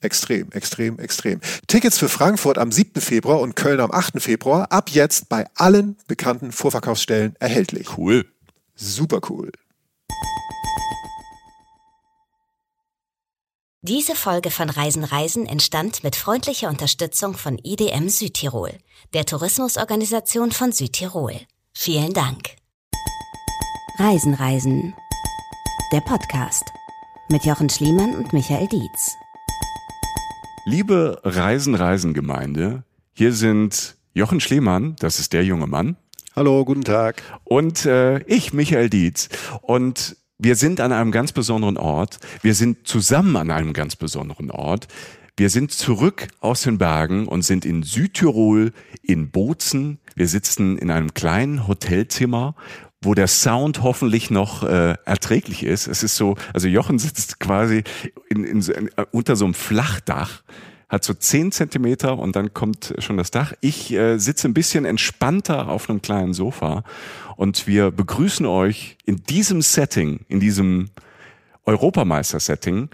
Extrem, extrem, extrem. Tickets für Frankfurt am 7. Februar und Köln am 8. Februar ab jetzt bei allen bekannten Vorverkaufsstellen erhältlich. Cool. Super cool. Diese Folge von Reisen Reisen entstand mit freundlicher Unterstützung von IDM Südtirol, der Tourismusorganisation von Südtirol. Vielen Dank. Reisen Reisen. Der Podcast mit Jochen Schliemann und Michael Dietz. Liebe Reisen-Reisen-Gemeinde, hier sind Jochen Schliemann, das ist der junge Mann. Hallo, guten Tag. Und äh, ich, Michael Dietz. Und wir sind an einem ganz besonderen Ort. Wir sind zusammen an einem ganz besonderen Ort. Wir sind zurück aus den Bergen und sind in Südtirol, in Bozen. Wir sitzen in einem kleinen Hotelzimmer wo der Sound hoffentlich noch äh, erträglich ist. Es ist so, also Jochen sitzt quasi in, in, in, unter so einem Flachdach, hat so zehn Zentimeter und dann kommt schon das Dach. Ich äh, sitze ein bisschen entspannter auf einem kleinen Sofa und wir begrüßen euch in diesem Setting, in diesem Europameister-Setting,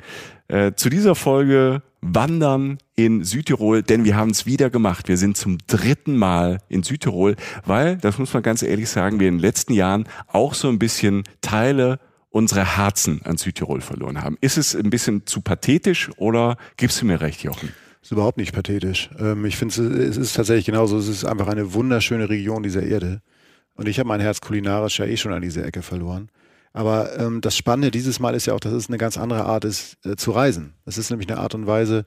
äh, zu dieser Folge Wandern in Südtirol, denn wir haben es wieder gemacht. Wir sind zum dritten Mal in Südtirol, weil, das muss man ganz ehrlich sagen, wir in den letzten Jahren auch so ein bisschen Teile unserer Herzen an Südtirol verloren haben. Ist es ein bisschen zu pathetisch oder gibst du mir recht, Jochen? ist überhaupt nicht pathetisch. Ähm, ich finde, es ist tatsächlich genauso. Es ist einfach eine wunderschöne Region dieser Erde. Und ich habe mein Herz kulinarisch ja eh schon an diese Ecke verloren. Aber ähm, das Spannende dieses Mal ist ja auch, dass es eine ganz andere Art ist, äh, zu reisen. Es ist nämlich eine Art und Weise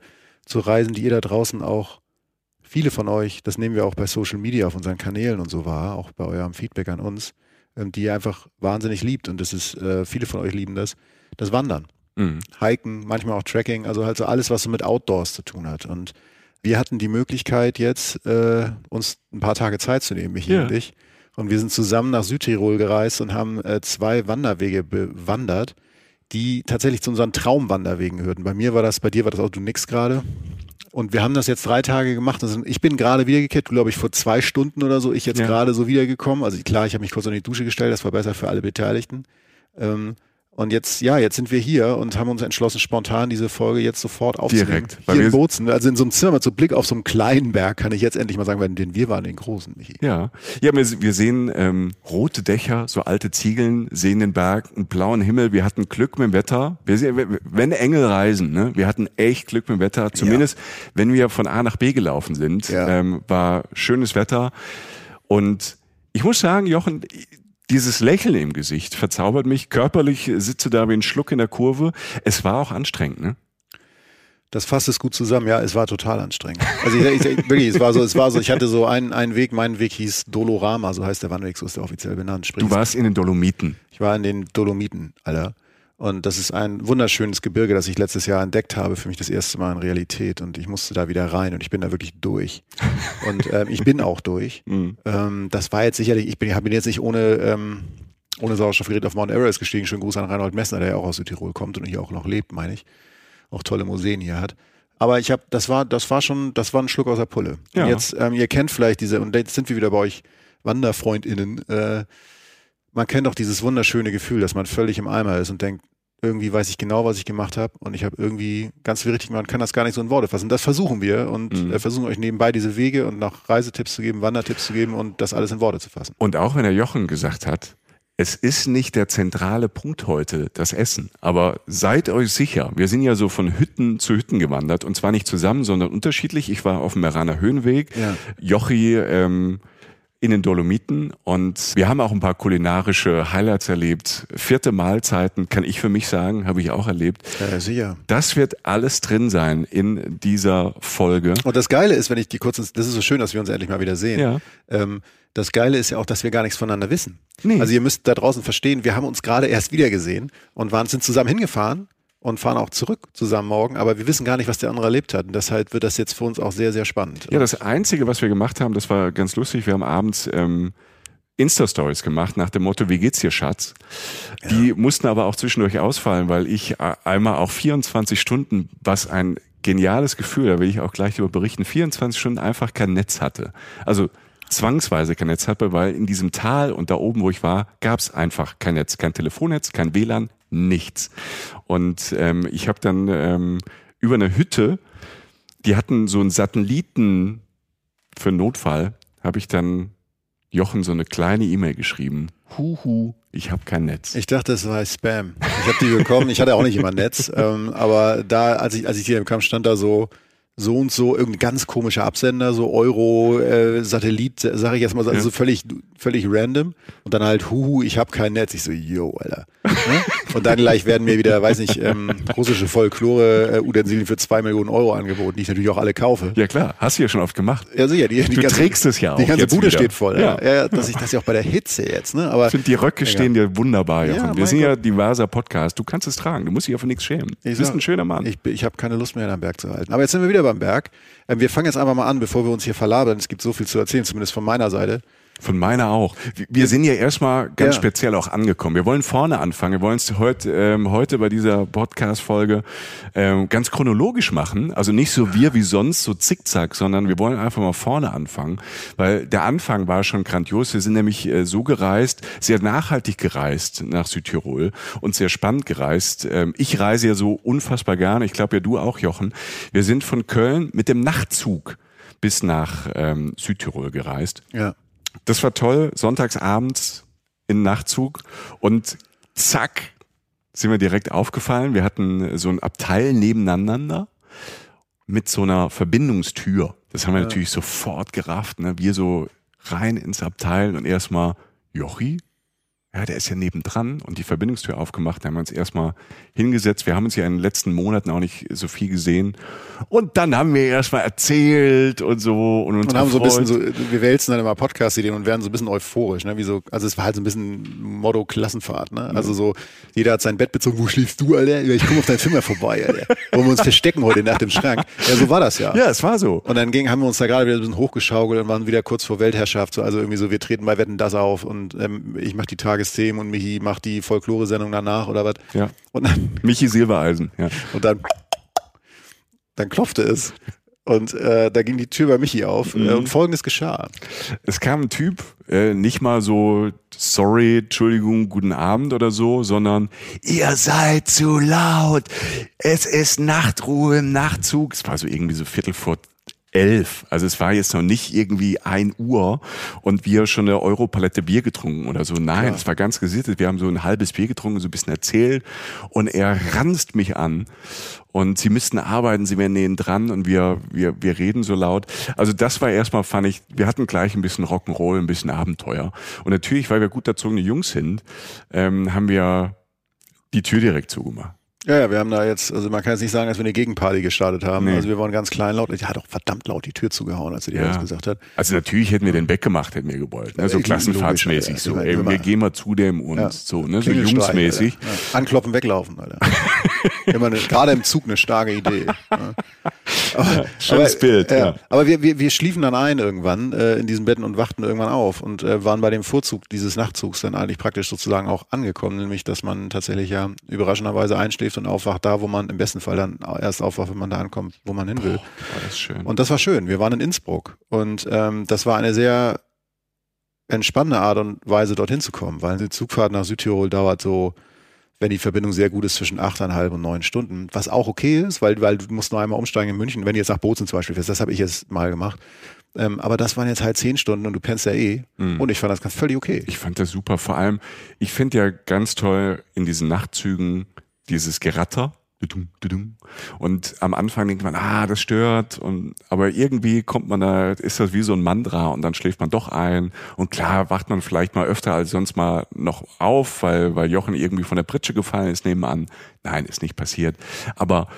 zu reisen, die ihr da draußen auch, viele von euch, das nehmen wir auch bei Social Media auf unseren Kanälen und so wahr, auch bei eurem Feedback an uns, ähm, die ihr einfach wahnsinnig liebt. Und das ist, äh, viele von euch lieben das, das Wandern. Mhm. Hiken, manchmal auch Tracking, also halt so alles, was so mit Outdoors zu tun hat. Und wir hatten die Möglichkeit jetzt, äh, uns ein paar Tage Zeit zu nehmen, Michi ja. und ich und wir sind zusammen nach Südtirol gereist und haben äh, zwei Wanderwege bewandert, die tatsächlich zu unseren Traumwanderwegen gehörten. Bei mir war das, bei dir war das auch du nix gerade. Und wir haben das jetzt drei Tage gemacht. Also ich bin gerade wiedergekehrt, glaube ich, vor zwei Stunden oder so. Ich jetzt ja. gerade so wiedergekommen. Also klar, ich habe mich kurz in die Dusche gestellt. Das war besser für alle Beteiligten. Ähm, und jetzt, ja, jetzt sind wir hier und haben uns entschlossen, spontan diese Folge jetzt sofort aufzunehmen. Direkt. Hier in Bozen, also in so einem Zimmer mit so Blick auf so einen kleinen Berg, kann ich jetzt endlich mal sagen, denn wir waren den großen, Michi. Ja, ja wir, wir sehen ähm, rote Dächer, so alte Ziegeln, sehen den Berg, einen blauen Himmel. Wir hatten Glück mit dem Wetter. Wir sehen, wenn Engel reisen, ne? wir hatten echt Glück mit dem Wetter. Zumindest, ja. wenn wir von A nach B gelaufen sind, ja. ähm, war schönes Wetter. Und ich muss sagen, Jochen, dieses Lächeln im Gesicht verzaubert mich. Körperlich sitze da wie ein Schluck in der Kurve. Es war auch anstrengend, ne? Das fasst es gut zusammen. Ja, es war total anstrengend. Also ich, ich, wirklich, es war so, es war so. Ich hatte so einen, einen Weg. Mein Weg hieß Dolorama, so heißt der Wanderweg, so ist der offiziell benannt. Sprich, du warst in den Dolomiten. Ich war in den Dolomiten, Alter. Und das ist ein wunderschönes Gebirge, das ich letztes Jahr entdeckt habe, für mich das erste Mal in Realität. Und ich musste da wieder rein und ich bin da wirklich durch. Und ähm, ich bin auch durch. Mhm. Ähm, das war jetzt sicherlich, ich bin, ich bin jetzt nicht ohne, ähm, ohne Sauerstoffgerät auf Mount Everest gestiegen. Schönen Gruß an Reinhold Messner, der ja auch aus Südtirol kommt und hier auch noch lebt, meine ich. Auch tolle Museen hier hat. Aber ich habe, das war, das war schon, das war ein Schluck aus der Pulle. Ja. Und jetzt, ähm, ihr kennt vielleicht diese, und jetzt sind wir wieder bei euch WanderfreundInnen, äh, man kennt auch dieses wunderschöne Gefühl, dass man völlig im Eimer ist und denkt, irgendwie weiß ich genau, was ich gemacht habe und ich habe irgendwie ganz viel richtig, man kann das gar nicht so in Worte fassen. Das versuchen wir und mhm. äh, versuchen euch nebenbei diese Wege und noch Reisetipps zu geben, Wandertipps zu geben und das alles in Worte zu fassen. Und auch wenn der Jochen gesagt hat, es ist nicht der zentrale Punkt heute, das Essen. Aber seid euch sicher, wir sind ja so von Hütten zu Hütten gewandert und zwar nicht zusammen, sondern unterschiedlich. Ich war auf dem Meraner Höhenweg, Ja. Jochi ähm, in den Dolomiten und wir haben auch ein paar kulinarische Highlights erlebt. Vierte Mahlzeiten, kann ich für mich sagen, habe ich auch erlebt. Ja, sicher. Das wird alles drin sein in dieser Folge. Und das Geile ist, wenn ich die kurz, das ist so schön, dass wir uns endlich mal wieder sehen. Ja. Ähm, das Geile ist ja auch, dass wir gar nichts voneinander wissen. Nee. Also ihr müsst da draußen verstehen, wir haben uns gerade erst wieder gesehen und waren, sind zusammen hingefahren und fahren auch zurück zusammen morgen, aber wir wissen gar nicht, was der andere erlebt hat. Und deshalb wird das jetzt für uns auch sehr, sehr spannend. Ja, das Einzige, was wir gemacht haben, das war ganz lustig. Wir haben abends ähm, Insta-Stories gemacht nach dem Motto, wie geht's dir, Schatz? Die mussten aber auch zwischendurch ausfallen, weil ich äh, einmal auch 24 Stunden, was ein geniales Gefühl, da will ich auch gleich darüber berichten, 24 Stunden einfach kein Netz hatte. Also zwangsweise kein Netz hatte, weil in diesem Tal und da oben, wo ich war, gab's einfach kein Netz, kein Telefonnetz, kein WLAN, nichts. Und ähm, ich habe dann ähm, über eine Hütte, die hatten so einen Satelliten für Notfall, habe ich dann Jochen so eine kleine E-Mail geschrieben. Huhu, ich habe kein Netz. Ich dachte, es war Spam. Ich habe die bekommen. Ich hatte auch nicht immer Netz. Ähm, aber da, als ich, als ich hier kam, stand da so, so und so irgendein ganz komischer Absender, so Euro, äh, Satellit, sage ich jetzt mal, so, also Ja. so völlig, völlig random. Und dann halt, huhu, ich habe kein Netz. Ich so, yo, Alter. Ne? Und dann gleich werden mir wieder, weiß nicht, ähm, russische Folklore-Utensilien für zwei Millionen Euro angeboten, die ich natürlich auch alle kaufe. Ja klar, hast du ja schon oft gemacht. Ja, sicher. Die, die Du trägst es ja Die auch ganze jetzt Bude wieder. steht voll. Ja. Ja. Ja, dass ich das ja auch bei der Hitze jetzt, ne? Aber Ich finde, die Röcke stehen dir wunderbar. Ja, Wir sind ja Gott. diverser Podcast. Du kannst es tragen. Du musst dich ja für nichts schämen. Du Ich bist sag- ein schöner Mann. Ich, ich habe keine Lust mehr, am Berg zu halten. Aber jetzt sind wir wieder beim Berg. Ähm, wir fangen jetzt einfach mal an, bevor wir uns hier verlabern. Es gibt so viel zu erzählen, zumindest von meiner Seite. Von meiner auch. Wir- sind ja erstmal ganz Ja. speziell auch angekommen. Wir wollen vorne anfangen. Wir wollen es heute, ähm, heute bei dieser Podcast-Folge ähm, ganz chronologisch machen. Also nicht so wir wie sonst, so zickzack, sondern wir wollen einfach mal vorne anfangen. Weil der Anfang war schon grandios. Wir sind nämlich äh, so gereist, sehr nachhaltig gereist nach Südtirol und sehr spannend gereist. Ähm, ich reise ja so unfassbar gerne. Ich glaube ja du auch, Jochen. Wir sind von Köln mit dem Nachtzug bis nach ähm, Südtirol gereist. Ja. Das war toll, sonntagsabends in Nachtzug und zack, sind wir direkt aufgefallen. Wir hatten so ein Abteil nebeneinander mit so einer Verbindungstür. Das haben wir natürlich sofort gerafft. Ne? Wir so rein ins Abteil und erstmal, Jochi? Ja, der ist ja nebendran und die Verbindungstür aufgemacht. Da haben wir uns erstmal hingesetzt. Wir haben uns ja in den letzten Monaten auch nicht so viel gesehen. Und dann haben wir erstmal erzählt und so und uns Und haben so ein bisschen so, wir wälzen dann immer Podcast-Ideen und werden so ein bisschen euphorisch, ne? Wie so, also es war halt so ein bisschen Motto Klassenfahrt, ne? Also so, jeder hat sein Bett bezogen, wo schläfst du, Alter? Ich komme auf dein Zimmer vorbei, Alter. Wollen wir uns verstecken heute Nacht im Schrank? Ja, so war das ja. Ja, es war so. Und dann ging, haben wir uns da gerade wieder ein bisschen hochgeschaukelt und waren wieder kurz vor Weltherrschaft. So, also irgendwie so, wir treten bei Wetten das auf und ähm, ich mache die Tagesthemen und Michi macht die Folklore-Sendung danach oder was. Ja. Und dann, Michi Silbereisen, ja. und dann, dann klopfte es. Und äh, da ging die Tür bei Michi auf äh, und folgendes geschah. Es kam ein Typ, äh, nicht mal so, sorry, Entschuldigung, guten Abend oder so, sondern ihr seid zu laut. Es ist Nachtruhe im Nachtzug. Es war so irgendwie so Viertel vor elf. Also es war jetzt noch nicht irgendwie ein Uhr und wir schon eine Europalette Bier getrunken oder so. Nein, es war ganz gesittet. Wir haben so ein halbes Bier getrunken, so ein bisschen erzählt und er ranzt mich an und sie müssten arbeiten, sie wären neben dran und wir, wir, wir reden so laut. Also das war erstmal, fand ich, wir hatten gleich ein bisschen Rock'n'Roll, ein bisschen Abenteuer. Und natürlich, weil wir gut erzogene Jungs sind, ähm, haben wir die Tür direkt zugemacht. Ja, ja, wir haben da jetzt, also man kann jetzt nicht sagen, dass wir eine Gegenparty gestartet haben. Nee. Also wir waren ganz kleinlaut. Ich hat auch verdammt laut die Tür zugehauen, als er die Ja. alles gesagt hat. Also natürlich hätten wir den weggemacht, hätten wir gewollt. Ne? So Ja, klassenfahrtsmäßig logisch, so. Ey, wir gehen mal zu dem und Ja. so, ne? So jungsmäßig. Anklopfen, weglaufen, Alter. Immer eine, gerade im Zug eine starke Idee. Ja. Aber, schönes Bild, ja. Aber wir, wir, wir schliefen dann ein irgendwann äh, in diesen Betten und wachten irgendwann auf und äh, waren bei dem Vorzug dieses Nachtzugs dann eigentlich praktisch sozusagen auch angekommen, nämlich dass man tatsächlich ja überraschenderweise einschläft und aufwacht da, wo man im besten Fall dann erst aufwacht, wenn man da ankommt, wo man hin will. War das schön. Und das war schön. Wir waren in Innsbruck und ähm, das war eine sehr entspannende Art und Weise, dorthin zu kommen, weil die Zugfahrt nach Südtirol dauert so, wenn die Verbindung sehr gut ist, zwischen achteinhalb und neun Stunden, was auch okay ist, weil, weil du musst nur einmal umsteigen in München, wenn du jetzt nach Bozen zum Beispiel fährst, das habe ich jetzt mal gemacht. Ähm, aber das waren jetzt halt zehn Stunden und du pennst ja eh. Mhm. Und ich fand das ganz völlig okay. Ich fand das super. Vor allem, ich finde ja ganz toll in diesen Nachtzügen dieses Geratter. Und am Anfang denkt man, ah, das stört. Und, aber irgendwie kommt man da, ist das wie so ein Mantra und dann schläft man doch ein. Und klar wacht man vielleicht mal öfter als sonst mal noch auf, weil, weil Jochen irgendwie von der Pritsche gefallen ist nebenan. Nein, ist nicht passiert. Aber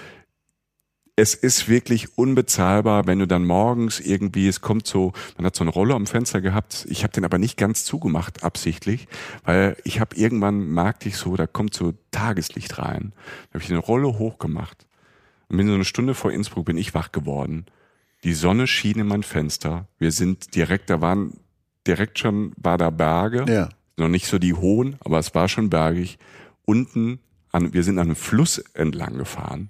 es ist wirklich unbezahlbar, wenn du dann morgens irgendwie, es kommt so, man hat so eine Rolle am Fenster gehabt, ich habe den aber nicht ganz zugemacht, absichtlich, weil ich habe irgendwann merkte ich so, da kommt so Tageslicht rein. Da habe ich eine Rolle hochgemacht. Und bin so eine Stunde vor Innsbruck bin ich wach geworden. Die Sonne schien in mein Fenster. Wir sind direkt, da waren direkt schon, war da Berge. Ja. Noch nicht so die hohen, aber es war schon bergig. Unten, an, wir sind an einem Fluss entlang gefahren.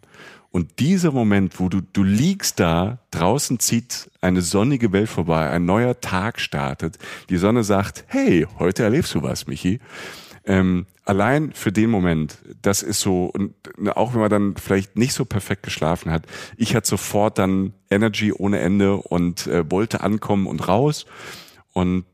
Und dieser Moment, wo du, du liegst da, draußen zieht eine sonnige Welt vorbei, ein neuer Tag startet, die Sonne sagt, hey, heute erlebst du was, Michi. Ähm, allein für den Moment, das ist so, und auch wenn man dann vielleicht nicht so perfekt geschlafen hat, ich hatte sofort dann Energy ohne Ende und äh, wollte ankommen und raus. Und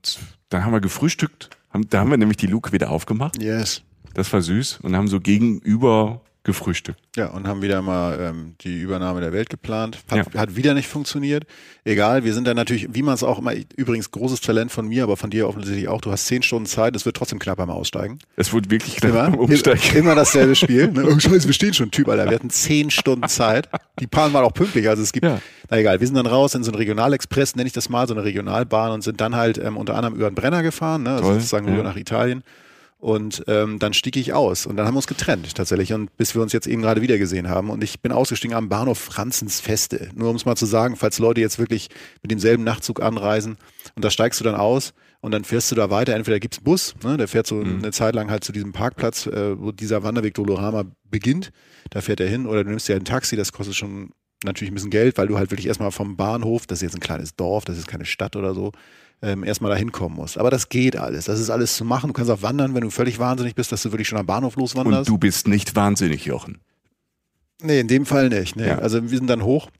dann haben wir gefrühstückt, haben, da haben wir nämlich die Luke wieder aufgemacht. Yes. Das war süß und haben so gegenüber gefrühstückt. Ja, und haben wieder mal ähm, die Übernahme der Welt geplant. Hat, ja. hat wieder nicht funktioniert. Egal, wir sind da natürlich, wie man es auch immer, übrigens großes Talent von mir, aber von dir offensichtlich auch. Du hast zehn Stunden Zeit, es wird trotzdem knapp beim Aussteigen. Es wird wirklich knapp immer, beim Umsteigen. Immer dasselbe Spiel. Ne? Oh Scheiße, wir stehen schon, Typ, Alter. Wir hatten zehn Stunden Zeit. Die Bahn war auch pünktlich, also es gibt, ja. na egal, wir sind dann raus in so einen Regionalexpress, nenne ich das mal, so eine Regionalbahn und sind dann halt ähm, unter anderem über den Brenner gefahren, ne? also Toll, sozusagen ja. nach Italien. Und ähm, dann stieg ich aus und dann haben wir uns getrennt tatsächlich und bis wir uns jetzt eben gerade wieder gesehen haben und ich bin ausgestiegen am Bahnhof Franzens Feste. Nur um es mal zu sagen, falls Leute jetzt wirklich mit demselben Nachtzug anreisen und da steigst du dann aus und dann fährst du da weiter. Entweder gibt's Bus, ne, der fährt so Mhm. eine Zeit lang halt zu diesem Parkplatz, äh, wo dieser Wanderweg Dolorama beginnt. Da fährt er hin oder du nimmst dir ein Taxi, das kostet schon natürlich ein bisschen Geld, weil du halt wirklich erstmal vom Bahnhof, das ist jetzt ein kleines Dorf, das ist keine Stadt oder so, ähm, erstmal da hinkommen musst. Aber das geht alles. Das ist alles zu machen. Du kannst auch wandern, wenn du völlig wahnsinnig bist, dass du wirklich schon am Bahnhof loswanderst. Und du bist nicht wahnsinnig, Jochen. Nee, in dem Fall nicht. Nee. Ja. Also wir sind dann hoch.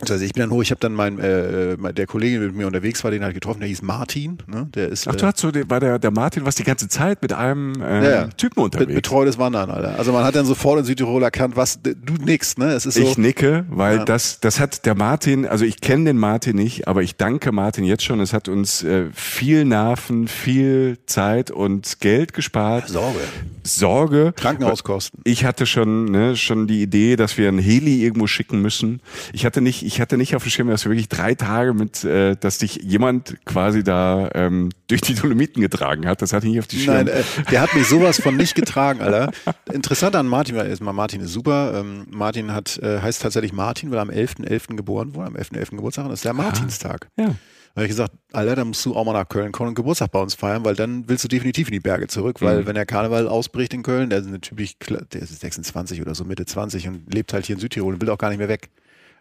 Also ich bin dann hoch, ich habe dann mein, äh, mein- der Kollege, der mit mir unterwegs war, den halt getroffen, der hieß Martin. Ne? Der ist Ach, äh, du hast so, den- war der, der Martin, was die ganze Zeit mit einem äh, Ja. Typen unterwegs? betreutes Wandern, Alter. Also man hat dann sofort in Südtirol erkannt, was du nix, ne? Es ist so. Ich nicke, weil Ja. das, das hat der Martin, also ich kenne den Martin nicht, aber ich danke Martin jetzt schon. Es hat uns äh, viel Nerven, viel Zeit und Geld gespart. Sorge. Sorge. Krankenhauskosten. Ich hatte schon, ne, schon die Idee, dass wir ein Heli irgendwo schicken müssen. Ich hatte nicht, ich hatte nicht auf dem Schirm, dass wir wirklich drei Tage mit, äh, dass dich jemand quasi da ähm, durch die Dolomiten getragen hat. Das hatte ich nicht auf die Schirm. Nein, äh, der hat mich sowas von nicht getragen, Alter. Interessant an Martin, weil erstmal Martin ist super. Ähm, Martin hat, äh, heißt tatsächlich Martin, weil er am 11.11. geboren wurde, am 11.11. Geburtstag. Und das ist der Martinstag. ja. Da habe ich gesagt, Alter, da musst du auch mal nach Köln kommen und Geburtstag bei uns feiern, weil dann willst du definitiv in die Berge zurück, weil Mhm. wenn der Karneval ausbricht in Köln, der ist natürlich, der ist 26 oder so, Mitte 20 und lebt halt hier in Südtirol und will auch gar nicht mehr weg.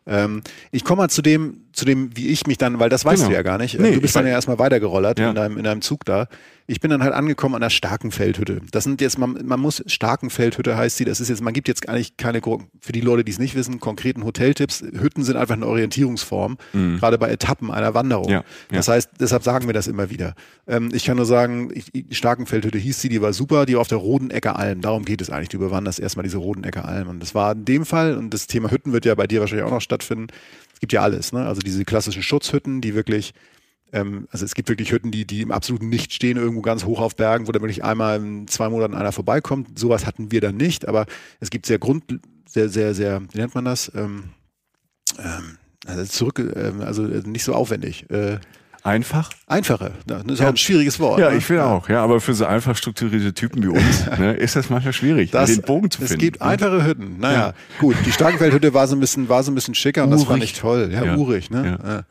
Ähm, ich komme mal zu dem, zu dem, wie ich mich dann, weil das weißt Genau. du ja gar nicht. Nee, du bist dann ja erstmal weitergerollert Ja. in, deinem, in deinem Zug da. Ich bin dann halt angekommen an der Starkenfeldhütte. Das sind jetzt, man, man muss, Starkenfeldhütte heißt sie, das ist jetzt, man gibt jetzt eigentlich keine, für die Leute, die es nicht wissen, konkreten Hoteltipps. Hütten sind einfach eine Orientierungsform, gerade bei Etappen einer Wanderung. Mhm. Ja, Das heißt, deshalb sagen wir das immer wieder. Ähm, ich kann nur sagen, ich, Starkenfeldhütte hieß sie, die war super, die war auf der Rodenecker Alm. Darum geht es eigentlich. Du überwanderst erstmal diese Rodenecker Alm. Und das war in dem Fall, und das Thema Hütten wird ja bei dir wahrscheinlich auch noch stattfinden. Gibt ja alles, ne? Also diese klassischen Schutzhütten, die wirklich, ähm, also es gibt wirklich Hütten, die, die im absoluten Nicht stehen, irgendwo ganz hoch auf Bergen, wo dann wirklich einmal in zwei Monaten einer vorbeikommt. Sowas hatten wir dann nicht, aber es gibt sehr Grund, sehr, sehr, sehr, wie nennt man das? Ähm, ähm, also zurück, ähm, also nicht so aufwendig. Äh, Einfach? Einfache. Das ist auch ein schwieriges Wort. Ja, ne? ich finde auch. Ja, aber für so einfach strukturierte Typen wie uns ne, ist das manchmal schwierig, Das, den Bogen zu es finden. gibt ne? einfache Hütten. Naja, Ja. gut. Die Starkenfeldhütte war so ein bisschen, war so ein bisschen schicker und das fand ich toll. Ja, Ja. urig, ne? Ja.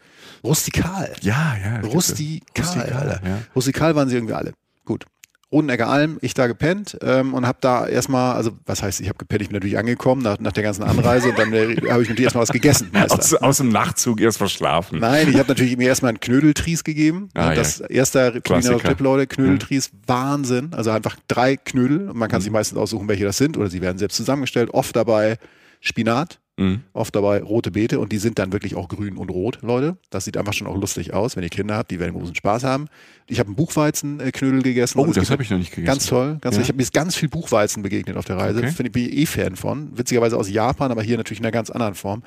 Rustikal. Ja, ja. es. Rustikal, Rustikal, ja. Rustikal waren sie irgendwie alle. Gut. Rodenecker Alm, ich da gepennt ähm, und habe da erstmal, also was heißt, ich habe gepennt, ich bin natürlich angekommen nach, nach der ganzen Anreise und dann äh, habe ich natürlich erstmal was gegessen. Aus, aus dem Nachtzug erst verschlafen. Nein, ich habe natürlich mir erstmal einen Knödeltries gegeben. Ah, ja. das erste Tipp, Leute, Knödeltries, Wahnsinn. Also einfach drei Knödel und man kann sich Mhm. meistens aussuchen, welche das sind oder sie werden selbst zusammengestellt. Oft dabei Spinat, Mhm. Oft dabei rote Beete und die sind dann wirklich auch grün und rot, Leute. Das sieht einfach schon auch lustig aus, wenn ihr Kinder habt, die werden großen Spaß haben. Ich habe einen Buchweizenknödel gegessen. Oh, das habe ich noch nicht gegessen. Ganz toll. Ganz ja. Ich habe mir ganz viel Buchweizen begegnet auf der Reise. Okay. Finde ich eh Fan von. Witzigerweise aus Japan, aber hier natürlich in einer ganz anderen Form.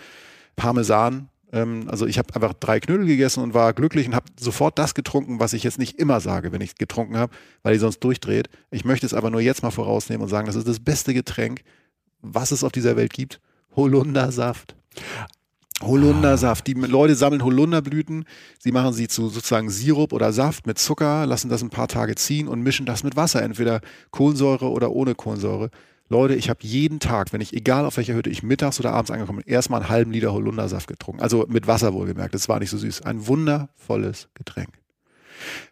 Parmesan, ähm, also ich habe einfach drei Knödel gegessen und war glücklich und habe sofort das getrunken, was ich jetzt nicht immer sage, wenn ich getrunken habe, weil die sonst durchdreht. Ich möchte es aber nur jetzt mal vorausnehmen und sagen, das ist das beste Getränk, was es auf dieser Welt gibt. Holundersaft. Holundersaft. Die Leute sammeln Holunderblüten, sie machen sie zu sozusagen Sirup oder Saft mit Zucker, lassen das ein paar Tage ziehen und mischen das mit Wasser, entweder Kohlensäure oder ohne Kohlensäure. Leute, ich habe jeden Tag, wenn ich, egal auf welcher Hütte ich mittags oder abends angekommen bin, erstmal einen halben Liter Holundersaft getrunken. Also mit Wasser wohlgemerkt. Das war nicht so süß. Ein wundervolles Getränk.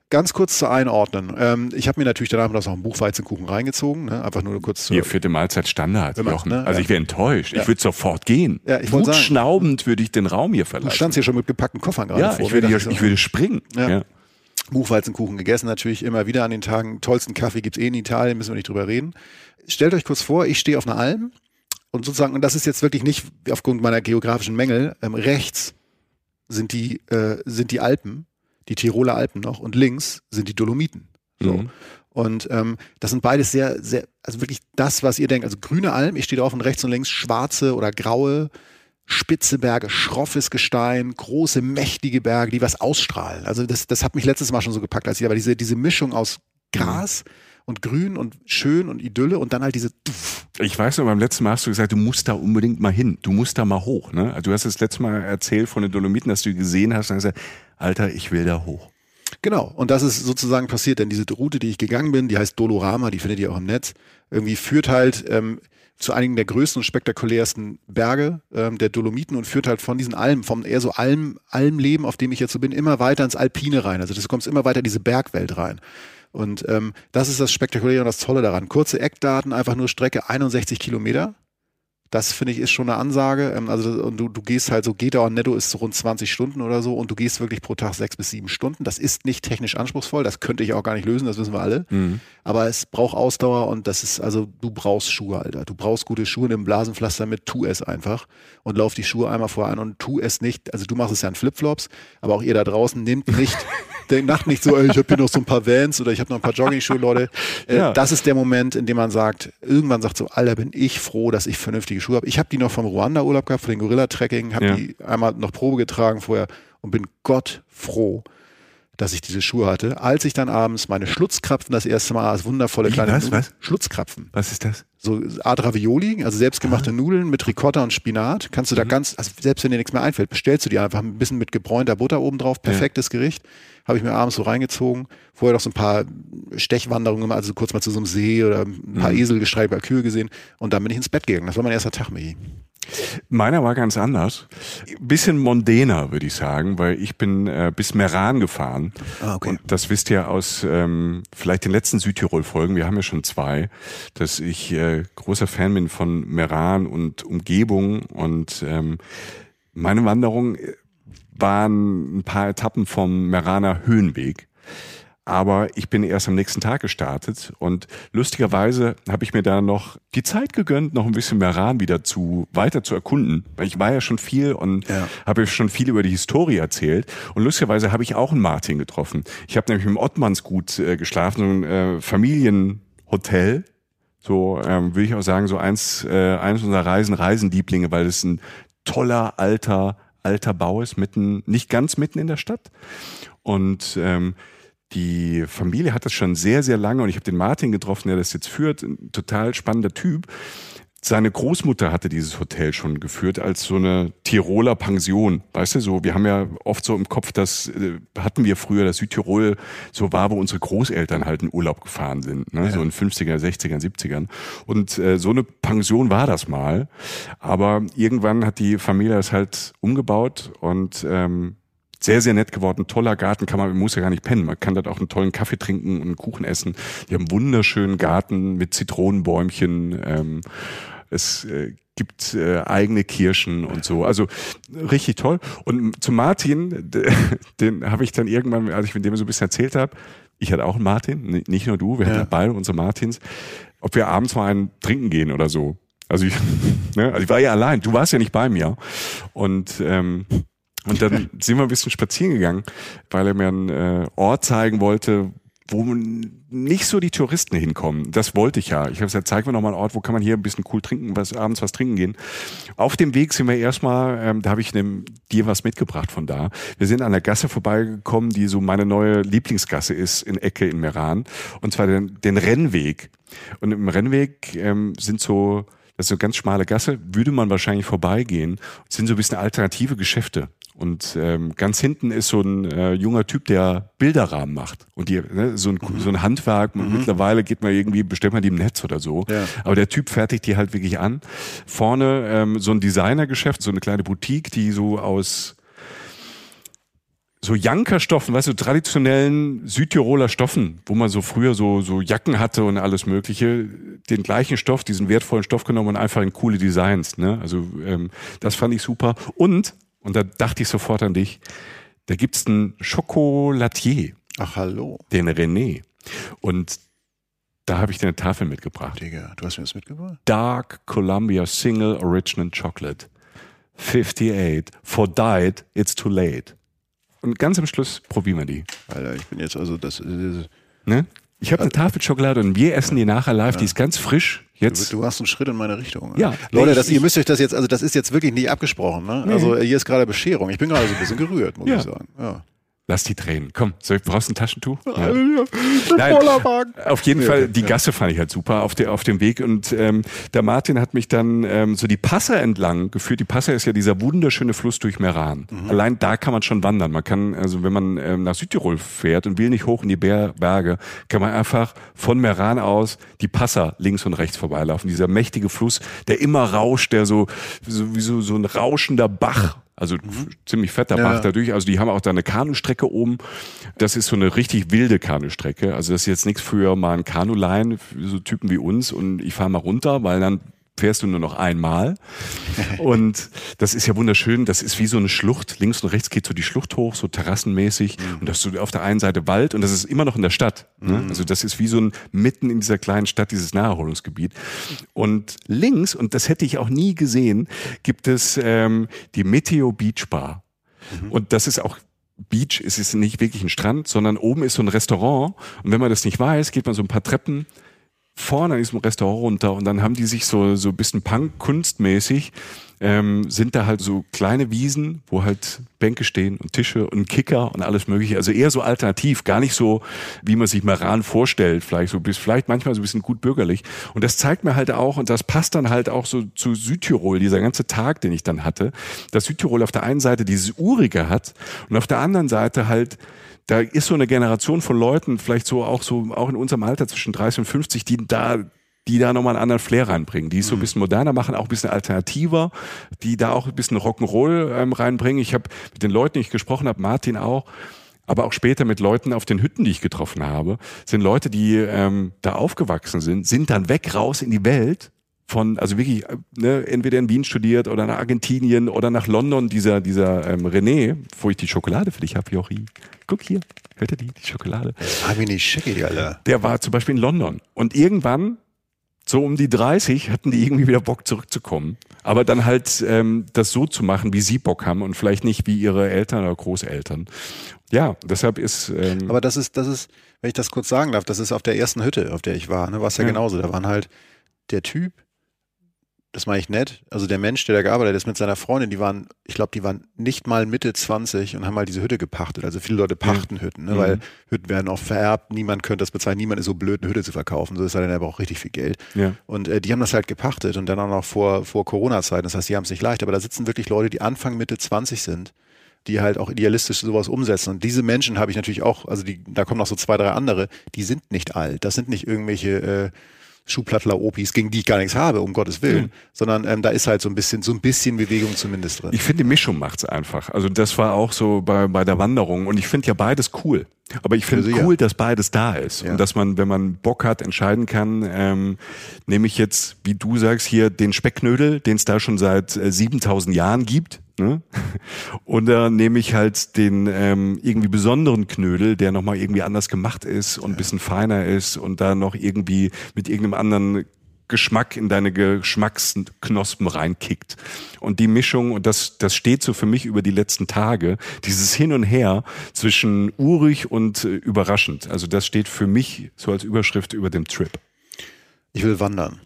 Ganz kurz zu einordnen. Ähm, ich habe mir natürlich danach noch einen Buchweizenkuchen reingezogen. Ne? Einfach nur kurz zu. Hier, vierte Mahlzeit Standard, immer, Jochen. Ne? Also ich wäre enttäuscht. Ja. Ich würde sofort gehen. Ja, ich Wutschnaubend würde ich den Raum hier verlassen. Du standst hier schon mit gepackten Koffern gerade ja, vor. Ich würde, ich, ich würde springen. Ja. ja. Buchweizenkuchen gegessen, natürlich immer wieder an den Tagen. Tollsten Kaffee gibt's eh in Italien, müssen wir nicht drüber reden stellt euch kurz vor, ich stehe auf einer Alm und sozusagen, und das ist jetzt wirklich nicht aufgrund meiner geografischen Mängel, ähm, rechts sind die, äh, sind die Alpen, die Tiroler Alpen noch, und links sind die Dolomiten. So. Mhm. Und ähm, das sind beides sehr, sehr, also wirklich das, was ihr denkt. Also grüne Alm, ich stehe drauf und rechts und links schwarze oder graue, spitze Berge, schroffes Gestein, große, mächtige Berge, die was ausstrahlen. Also das, das hat mich letztes Mal schon so gepackt, als ich aber diese, diese Mischung aus Gras, mhm und grün und schön und Idylle und dann halt diese. Ich weiß noch, beim letzten Mal hast du gesagt, du musst da unbedingt mal hin. Du musst da mal hoch. Ne? Also du hast das letzte Mal erzählt von den Dolomiten, dass du gesehen hast und hast gesagt, Alter, ich will da hoch. Genau, und das ist sozusagen passiert, denn diese Route, die ich gegangen bin, die heißt Dolorama, die findet ihr auch im Netz, irgendwie führt halt ähm, zu einigen der größten und spektakulärsten Berge ähm, der Dolomiten und führt halt von diesen Almen, vom eher so Alm, Almleben, auf dem ich jetzt so bin, immer weiter ins Alpine rein. Also du kommst immer weiter in diese Bergwelt rein. Und ähm, das ist das Spektakuläre und das Tolle daran. Kurze Eckdaten, einfach nur Strecke 61 Kilometer. Das finde ich ist schon eine Ansage. Ähm, also und du, du gehst halt so, Gedauer netto ist so rund 20 Stunden oder so und du gehst wirklich pro Tag sechs bis sieben Stunden. Das ist nicht technisch anspruchsvoll, das könnte ich auch gar nicht lösen, das wissen wir alle. Mhm. Aber es braucht Ausdauer und das ist, also du brauchst Schuhe, Alter. Du brauchst gute Schuhe, nimm Blasenpflaster mit, tu es einfach und lauf die Schuhe einmal vorher an und tu es nicht. Also du machst es ja in Flipflops, aber auch ihr da draußen nehmt nicht, denkt nacht nicht so, ey, ich habe hier noch so ein paar Vans oder ich habe noch ein paar Jogging-Schuhe, Leute. Äh, ja. Das ist der Moment, in dem man sagt, irgendwann sagt so, Alter, bin ich froh, dass ich vernünftige Schuhe habe. Ich habe die noch vom Ruanda-Urlaub gehabt, von den Gorilla-Tracking, habe ja. die einmal noch Probe getragen vorher und bin Gott froh, dass ich diese Schuhe hatte. Als ich dann abends meine Schlutzkrapfen das erste Mal als wundervolle Wie, kleine was, Nudeln, was? Schlutzkrapfen. Was ist das? So Art Ravioli, also selbstgemachte Aha. Nudeln mit Ricotta und Spinat. Kannst du da mhm. ganz, also selbst wenn dir nichts mehr einfällt, bestellst du dir einfach ein bisschen mit gebräunter Butter oben drauf. Perfektes ja. Gericht. Habe ich mir abends so reingezogen. Vorher noch so ein paar Stechwanderungen gemacht, also kurz mal zu so einem See oder ein paar mhm. Esel gestreift, bei Kühe gesehen. Und dann bin ich ins Bett gegangen. Das war mein erster Tag, Michi. Meiner war ganz anders. Bisschen mondäner, würde ich sagen, weil ich bin äh, bis Meran gefahren. Ah, okay. Und das wisst ihr aus ähm, vielleicht den letzten Südtirol-Folgen, wir haben ja schon zwei, dass ich äh, großer Fan bin von Meran und Umgebung. Und ähm, meine Wanderung äh, waren ein paar Etappen vom Meraner Höhenweg. Aber ich bin erst am nächsten Tag gestartet und lustigerweise habe ich mir da noch die Zeit gegönnt, noch ein bisschen Meran wieder zu weiter zu erkunden. Weil ich war ja schon viel und ja. habe schon viel über die Historie erzählt. Und lustigerweise habe ich auch einen Martin getroffen. Ich habe nämlich im Ottmannsgut äh, geschlafen, so ein äh, Familienhotel. So ähm, würde ich auch sagen, so eins, äh, eines unserer Reisen, Reisenlieblinge, weil es ein toller alter alter Bau ist, mitten, nicht ganz mitten in der Stadt. Und ähm, die Familie hat das schon sehr, sehr lange und ich habe den Martin getroffen, der das jetzt führt, ein total spannender Typ. Seine Großmutter hatte dieses Hotel schon geführt als so eine Tiroler Pension. Weißt du, so, wir haben ja oft so im Kopf, das äh, hatten wir früher, dass Südtirol so war, wo unsere Großeltern halt in Urlaub gefahren sind, ne? Ja. so in 50er, 60er, 70ern. Und äh, so eine Pension war das mal. Aber irgendwann hat die Familie das halt umgebaut und ähm, sehr, sehr nett geworden. Toller Garten, kann man, man muss ja gar nicht pennen. Man kann dort auch einen tollen Kaffee trinken und einen Kuchen essen. Die haben einen wunderschönen Garten mit Zitronenbäumchen. Ähm, es äh, gibt äh, eigene Kirschen und so. Also richtig toll. Und zu Martin, den habe ich dann irgendwann, als ich mit dem so ein bisschen erzählt habe, ich hatte auch einen Martin, nicht nur du, wir ja. hatten beide unsere Martins, ob wir abends mal einen trinken gehen oder so. Also ich, ne, also ich war ja allein, du warst ja nicht bei mir. Und ähm, und dann sind wir ein bisschen spazieren gegangen, weil er mir einen äh, Ort zeigen wollte, wo nicht so die Touristen hinkommen. Das wollte ich ja. Ich habe gesagt, zeig mir noch mal einen Ort, wo kann man hier ein bisschen cool trinken, was abends was trinken gehen. Auf dem Weg sind wir erstmal, ähm, da habe ich nem, dir was mitgebracht von da. Wir sind an der Gasse vorbeigekommen, die so meine neue Lieblingsgasse ist in Ecke in Meran, und zwar den, den Rennweg. Und im Rennweg ähm, sind so das ist so eine ganz schmale Gasse, würde man wahrscheinlich vorbeigehen. Das sind so ein bisschen alternative Geschäfte. Und ähm, ganz hinten ist so ein äh, junger Typ, der Bilderrahmen macht. Und die, ne, so, ein, mhm. so ein Handwerk. Mhm. Mittlerweile geht man irgendwie, bestellt man die im Netz oder so. Ja. Aber der Typ fertigt die halt wirklich an. Vorne ähm, so ein Designergeschäft, so eine kleine Boutique, die so aus so Jankerstoffen, weißt du, traditionellen Südtiroler Stoffen, wo man so früher so, so Jacken hatte und alles Mögliche, den gleichen Stoff, diesen wertvollen Stoff genommen und einfach in coole Designs. Ne? Also ähm, das fand ich super. Und und da dachte ich sofort an dich. Da gibt's einen Chocolatier. Ach, hallo. Den René. Und da habe ich dir eine Tafel mitgebracht. Digga, du hast mir das mitgebracht? Dark Columbia Single Original Chocolate. 58. For diet, it's too late. Und ganz am Schluss probieren wir die. Alter, ich bin jetzt also das. das ne? Ich habe eine Tafel Schokolade und wir essen die nachher live. Ja. Die ist ganz frisch. Jetzt. Du, du hast einen Schritt in meine Richtung. Ja. Leute, das, ihr müsst euch das jetzt, also das ist jetzt wirklich nicht abgesprochen. Ne? Nee. Also hier ist gerade Bescherung. Ich bin gerade so ein bisschen gerührt, muss ja. ich sagen. Ja. Lass die Tränen. Komm, soll, brauchst du ein Taschentuch? Ja. Nein, auf jeden nee, Fall, die Gasse fand ich halt super auf, der, auf dem Weg. Und ähm, der Martin hat mich dann ähm, so die Passer entlang geführt. Die Passer ist ja dieser wunderschöne Fluss durch Meran. Mhm. Allein da kann man schon wandern. Man kann, also wenn man ähm, nach Südtirol fährt und will nicht hoch in die Berge, kann man einfach von Meran aus die Passer links und rechts vorbeilaufen. Dieser mächtige Fluss, der immer rauscht, der so, so wie so, so ein rauschender Bach also mhm. ziemlich fetter Bach ja. dadurch. Also die haben auch da eine Kanustrecke oben. Das ist so eine richtig wilde Kanustrecke. Also das ist jetzt nichts für mal ein Kanulein, so Typen wie uns. Und ich fahre mal runter, weil dann fährst du nur noch einmal. Und das ist ja wunderschön. Das ist wie so eine Schlucht. Links und rechts geht so die Schlucht hoch, so terrassenmäßig. Mhm. Und das ist so auf der einen Seite Wald und das ist immer noch in der Stadt. Ne? Mhm. Also das ist wie so ein mitten in dieser kleinen Stadt, dieses Naherholungsgebiet. Und links, und das hätte ich auch nie gesehen, gibt es ähm, die Meteo Beach Bar. Mhm. Und das ist auch Beach, es ist nicht wirklich ein Strand, sondern oben ist so ein Restaurant. Und wenn man das nicht weiß, geht man so ein paar Treppen vorne an diesem Restaurant runter und dann haben die sich so so ein bisschen Punk-kunstmäßig ähm, sind da halt so kleine Wiesen, wo halt Bänke stehen und Tische und Kicker und alles mögliche. Also eher so alternativ, gar nicht so, wie man sich Maran vorstellt, vielleicht so bis vielleicht manchmal so ein bisschen gut bürgerlich. Und das zeigt mir halt auch und das passt dann halt auch so zu Südtirol, dieser ganze Tag, den ich dann hatte, dass Südtirol auf der einen Seite dieses Urige hat und auf der anderen Seite halt da ist so eine Generation von Leuten, vielleicht so auch so, auch in unserem Alter zwischen 30 und 50, die da die da nochmal einen anderen Flair reinbringen, die es so ein mhm. bisschen moderner machen, auch ein bisschen alternativer, die da auch ein bisschen Rock'n'Roll ähm, reinbringen. Ich habe mit den Leuten, die ich gesprochen habe, Martin auch, aber auch später mit Leuten auf den Hütten, die ich getroffen habe, sind Leute, die ähm, da aufgewachsen sind, sind dann weg raus in die Welt von, also wirklich, ne, entweder in Wien studiert oder nach Argentinien oder nach London, dieser, dieser ähm, René, wo ich die Schokolade für dich habe, Jochi. Guck hier, hört ihr die, die Schokolade? Ah, wie nicht schick, Alter. Der war zum Beispiel in London. Und irgendwann, so um die 30, hatten die irgendwie wieder Bock zurückzukommen. Aber dann halt ähm, das so zu machen, wie sie Bock haben und vielleicht nicht wie ihre Eltern oder Großeltern. Ja, deshalb ist. Ähm Aber das ist, das ist, wenn ich das kurz sagen darf, das ist auf der ersten Hütte, auf der ich war, ne, war es ja, ja genauso. Da waren halt der Typ, das meine ich nett. Also der Mensch, der da gearbeitet ist mit seiner Freundin, die waren, ich glaube, die waren nicht mal Mitte 20 und haben halt diese Hütte gepachtet. Also viele Leute pachten ja. Hütten, ne? Mhm. weil Hütten werden auch vererbt. Niemand könnte das bezahlen. Niemand ist so blöd, eine Hütte zu verkaufen. So ist halt dann aber auch richtig viel Geld. Ja. Und äh, die haben das halt gepachtet und dann auch noch vor, vor Corona-Zeiten. Das heißt, die haben es nicht leicht. Aber da sitzen wirklich Leute, die Anfang, Mitte 20 sind die halt auch idealistisch sowas umsetzen. Und diese Menschen habe ich natürlich auch, also die, da kommen noch so zwei, drei andere, die sind nicht alt. Das sind nicht irgendwelche äh, Schuhplattler-Opis, gegen die ich gar nichts habe, um Gottes Willen, mhm. sondern ähm, da ist halt so ein bisschen, so ein bisschen Bewegung zumindest drin. Ich finde, die Mischung macht's einfach. Also das war auch so bei, bei der Wanderung und ich finde ja beides cool. Aber ich finde cool, ja. dass beides da ist ja. und dass man, wenn man Bock hat, entscheiden kann, ähm, nehme ich jetzt, wie du sagst, hier den Speckknödel, den es da schon seit äh, 7000 Jahren gibt, Ne? Oder nehme ich halt den ähm, irgendwie besonderen Knödel, der nochmal irgendwie anders gemacht ist und ein bisschen feiner ist und da noch irgendwie mit irgendeinem anderen Geschmack in deine Geschmacksknospen reinkickt. Und die Mischung, und das, das steht so für mich über die letzten Tage, dieses Hin und Her zwischen urig und äh, überraschend. Also das steht für mich so als Überschrift über dem Trip. Ich will wandern.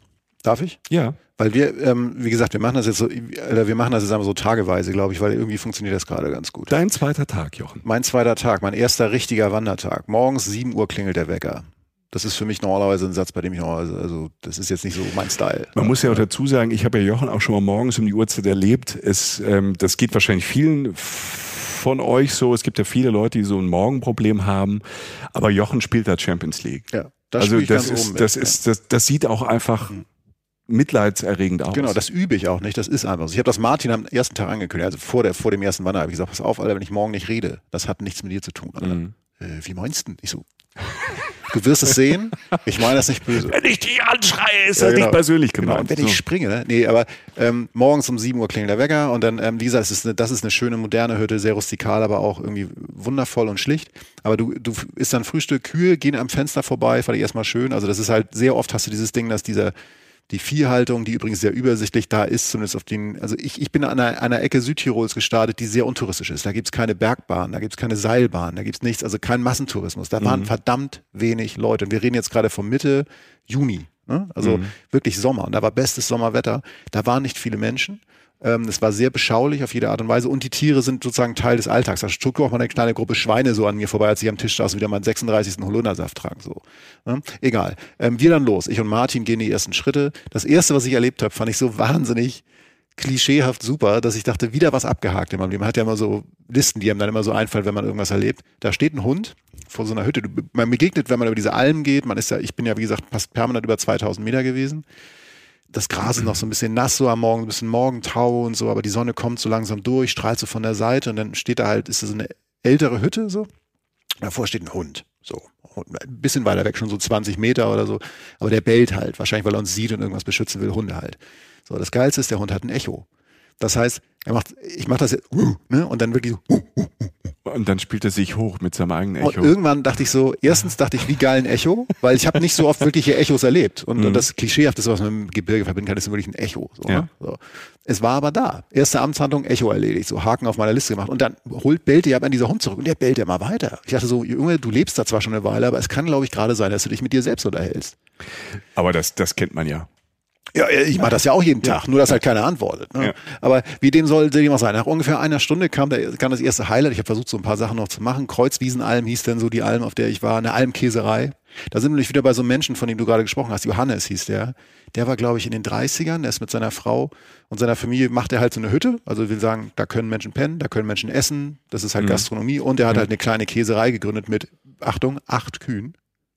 Darf ich? Ja. Weil wir, ähm, wie gesagt, wir machen das jetzt so, wir machen das jetzt einfach so tageweise, glaube ich, weil irgendwie funktioniert das gerade ganz gut. Dein zweiter Tag, Jochen. Mein zweiter Tag, mein erster richtiger Wandertag. Morgens 7 Uhr klingelt der Wecker. Das ist für mich normalerweise ein Satz, bei dem ich normalerweise, also das ist jetzt nicht so mein Style. Man muss ja auch dazu sagen, ich habe ja Jochen auch schon mal morgens um die Uhrzeit erlebt. Es, ähm, das geht wahrscheinlich vielen von euch so. Es gibt ja viele Leute, die so ein Morgenproblem haben. Aber Jochen spielt da Champions League. Ja, das also das ist, das ist, das, das sieht auch einfach mhm mitleidserregend aus. Genau, das übe ich auch nicht. Das ist einfach so. Ich habe das Martin am ersten Tag angekündigt, also vor, der, vor dem ersten Wander habe ich gesagt, pass auf, Alter, wenn ich morgen nicht rede, das hat nichts mit dir zu tun. Mhm. Äh, wie meinst du? Ich so, du wirst es sehen. Ich meine das nicht böse. Wenn ich dich anschreie, ist ja, das genau. nicht persönlich genau. gemeint. Genau. wenn so. ich springe, ne? Nee, aber ähm, morgens um 7 Uhr klingelt der Wecker und dann, ähm, wie gesagt, das ist, eine, das ist eine schöne moderne Hütte, sehr rustikal, aber auch irgendwie wundervoll und schlicht. Aber du, du isst dann Frühstück, Kühe gehen am Fenster vorbei, fand ich erstmal schön. Also das ist halt, sehr oft hast du dieses Ding, dass dieser die Viehhaltung, die übrigens sehr übersichtlich da ist, zumindest auf den, also ich, ich bin an einer, einer Ecke Südtirols gestartet, die sehr untouristisch ist. Da gibt's keine Bergbahn, da gibt's keine Seilbahn, da gibt's nichts, also kein Massentourismus. Da waren mhm. verdammt wenig Leute. Und wir reden jetzt gerade von Mitte Juni. Ne? Also mhm. wirklich Sommer. Und da war bestes Sommerwetter. Da waren nicht viele Menschen. Ähm, es war sehr beschaulich auf jede Art und Weise und die Tiere sind sozusagen Teil des Alltags. Da schlug auch mal eine kleine Gruppe Schweine so an mir vorbei, als ich am Tisch saß und wieder meinen 36. Holundersaft trank. So. Ne? Egal. Ähm, wir dann los. Ich und Martin gehen die ersten Schritte. Das erste, was ich erlebt habe, fand ich so wahnsinnig klischeehaft super, dass ich dachte, wieder was abgehakt in meinem Leben. Man hat ja immer so Listen, die einem dann immer so einfallen, wenn man irgendwas erlebt. Da steht ein Hund vor so einer Hütte. Man begegnet, wenn man über diese Almen geht. Man ist ja, ich bin ja, wie gesagt, fast permanent über 2000 Meter gewesen das Gras ist noch so ein bisschen nass so am Morgen, ein bisschen Morgentau und so, aber die Sonne kommt so langsam durch, strahlt so von der Seite und dann steht da halt, ist da so eine ältere Hütte so. Davor steht ein Hund, so. Ein bisschen weiter weg, schon so 20 Meter oder so. Aber der bellt halt, wahrscheinlich, weil er uns sieht und irgendwas beschützen will, Hunde halt. So, das Geilste ist, der Hund hat ein Echo. Das heißt, er macht, ich mache das jetzt, ne, und dann wirklich so, und dann spielt er sich hoch mit seinem eigenen Echo. Und irgendwann dachte ich so, erstens dachte ich, wie geil ein Echo, weil ich habe nicht so oft wirkliche Echos erlebt. Und, mhm. und das Klischeehafteste, was man mit dem Gebirge verbinden kann, ist wirklich ein Echo. So, ja. ne? so. Es war aber da. Erste Amtshandlung, Echo erledigt, so Haken auf meiner Liste gemacht. Und dann holt, bellte ja an dieser Hund zurück und der bellt ja mal weiter. Ich dachte so, Junge, du lebst da zwar schon eine Weile, aber es kann, glaube ich, gerade sein, dass du dich mit dir selbst unterhältst. Aber das, das kennt man ja. Ja, ich mache das ja auch jeden Tag, ja. nur dass halt keiner antwortet. Ne? Ja. Aber wie dem soll auch sein? Nach ungefähr einer Stunde kam, der, kam das erste Highlight. Ich habe versucht, so ein paar Sachen noch zu machen. Kreuzwiesenalm hieß denn so die Alm, auf der ich war, eine Almkäserei. Da sind wir nämlich wieder bei so einem Menschen, von dem du gerade gesprochen hast. Johannes hieß der. Der war, glaube ich, in den 30ern. Der ist mit seiner Frau und seiner Familie, macht er halt so eine Hütte. Also will sagen, da können Menschen pennen, da können Menschen essen. Das ist halt mhm. Gastronomie. Und er hat mhm. halt eine kleine Käserei gegründet mit, Achtung, acht Kühen.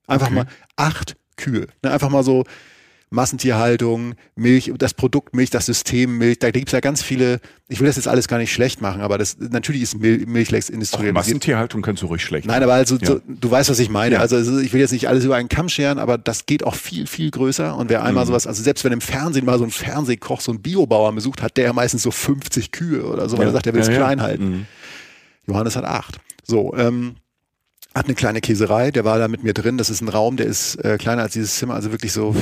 Einfach okay. mal acht Kühe. Ne, einfach mal so, Massentierhaltung, Milch, das Produkt Milch, das System Milch, da gibt es ja ganz viele, ich will das jetzt alles gar nicht schlecht machen, aber das natürlich ist Mil Milchlecks industriell. Massentierhaltung kannst du ruhig schlecht machen. Nein, aber also ja. so, du weißt, was ich meine. Ja. Also ich will jetzt nicht alles über einen Kamm scheren, aber das geht auch viel, viel größer. Und wer einmal mhm. sowas, also selbst wenn im Fernsehen mal so ein Fernsehkoch, so ein Biobauer besucht, hat der ja meistens so 50 Kühe oder so, weil ja. er sagt, er will es klein halten. Mhm. Johannes hat acht. So, ähm, hat eine kleine Käserei, der war da mit mir drin. Das ist ein Raum, der ist äh, kleiner als dieses Zimmer, also wirklich so,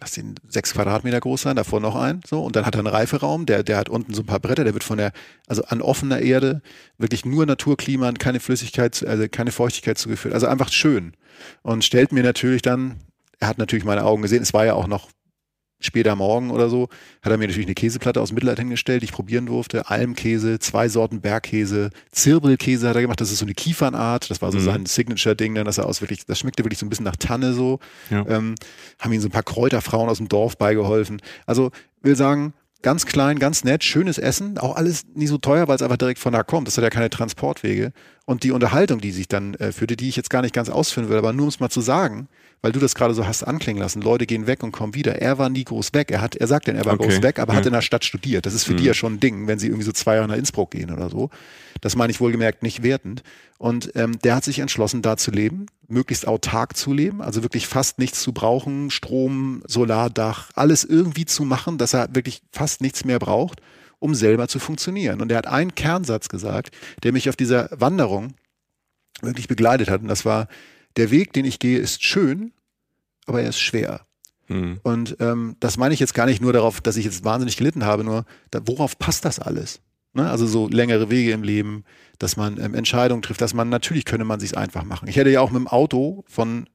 lass ihn sechs Quadratmeter groß sein, davor noch ein. So, und dann hat er einen Reiferaum, der, der hat unten so ein paar Bretter, der wird von der, also an offener Erde, wirklich nur Naturklima, keine Flüssigkeit, also keine Feuchtigkeit zugeführt. Also einfach schön. Und stellt mir natürlich dann, er hat natürlich meine Augen gesehen, es war ja auch noch später Morgen oder so, hat er mir natürlich eine Käseplatte aus Mittelleid hingestellt, die ich probieren durfte. Almkäse, zwei Sorten Bergkäse, Zirbelkäse hat er gemacht. Das ist so eine Kiefernart. Das war so mhm. sein Signature-Ding, dann, dass er aus wirklich, das schmeckte wirklich so ein bisschen nach Tanne so. Ja. Ähm, haben ihm so ein paar Kräuterfrauen aus dem Dorf beigeholfen. Also, will sagen, ganz klein, ganz nett, schönes Essen, auch alles nie so teuer, weil es einfach direkt von da kommt. Das hat ja keine Transportwege. Und die Unterhaltung, die sich dann äh, führte, die ich jetzt gar nicht ganz ausführen will, aber nur um es mal zu sagen, weil du das gerade so hast anklingen lassen. Leute gehen weg und kommen wieder. Er war nie groß weg. Er hat, er sagt denn, er war okay. groß weg, aber ja. hat in der Stadt studiert. Das ist für mhm. die ja schon ein Ding, wenn sie irgendwie so zwei Jahre nach Innsbruck gehen oder so. Das meine ich wohlgemerkt nicht wertend. Und ähm, der hat sich entschlossen, da zu leben, möglichst autark zu leben, also wirklich fast nichts zu brauchen, Strom, Solardach, alles irgendwie zu machen, dass er wirklich fast nichts mehr braucht, um selber zu funktionieren. Und er hat einen Kernsatz gesagt, der mich auf dieser Wanderung wirklich begleitet hat. Und das war, der Weg, den ich gehe, ist schön, aber er ist schwer. Mhm. Und ähm, das meine ich jetzt gar nicht nur darauf, dass ich jetzt wahnsinnig gelitten habe, nur da, worauf passt das alles? Ne? Also so längere Wege im Leben, dass man ähm, Entscheidungen trifft, dass man natürlich könnte man sich einfach machen. Ich hätte ja auch mit dem Auto von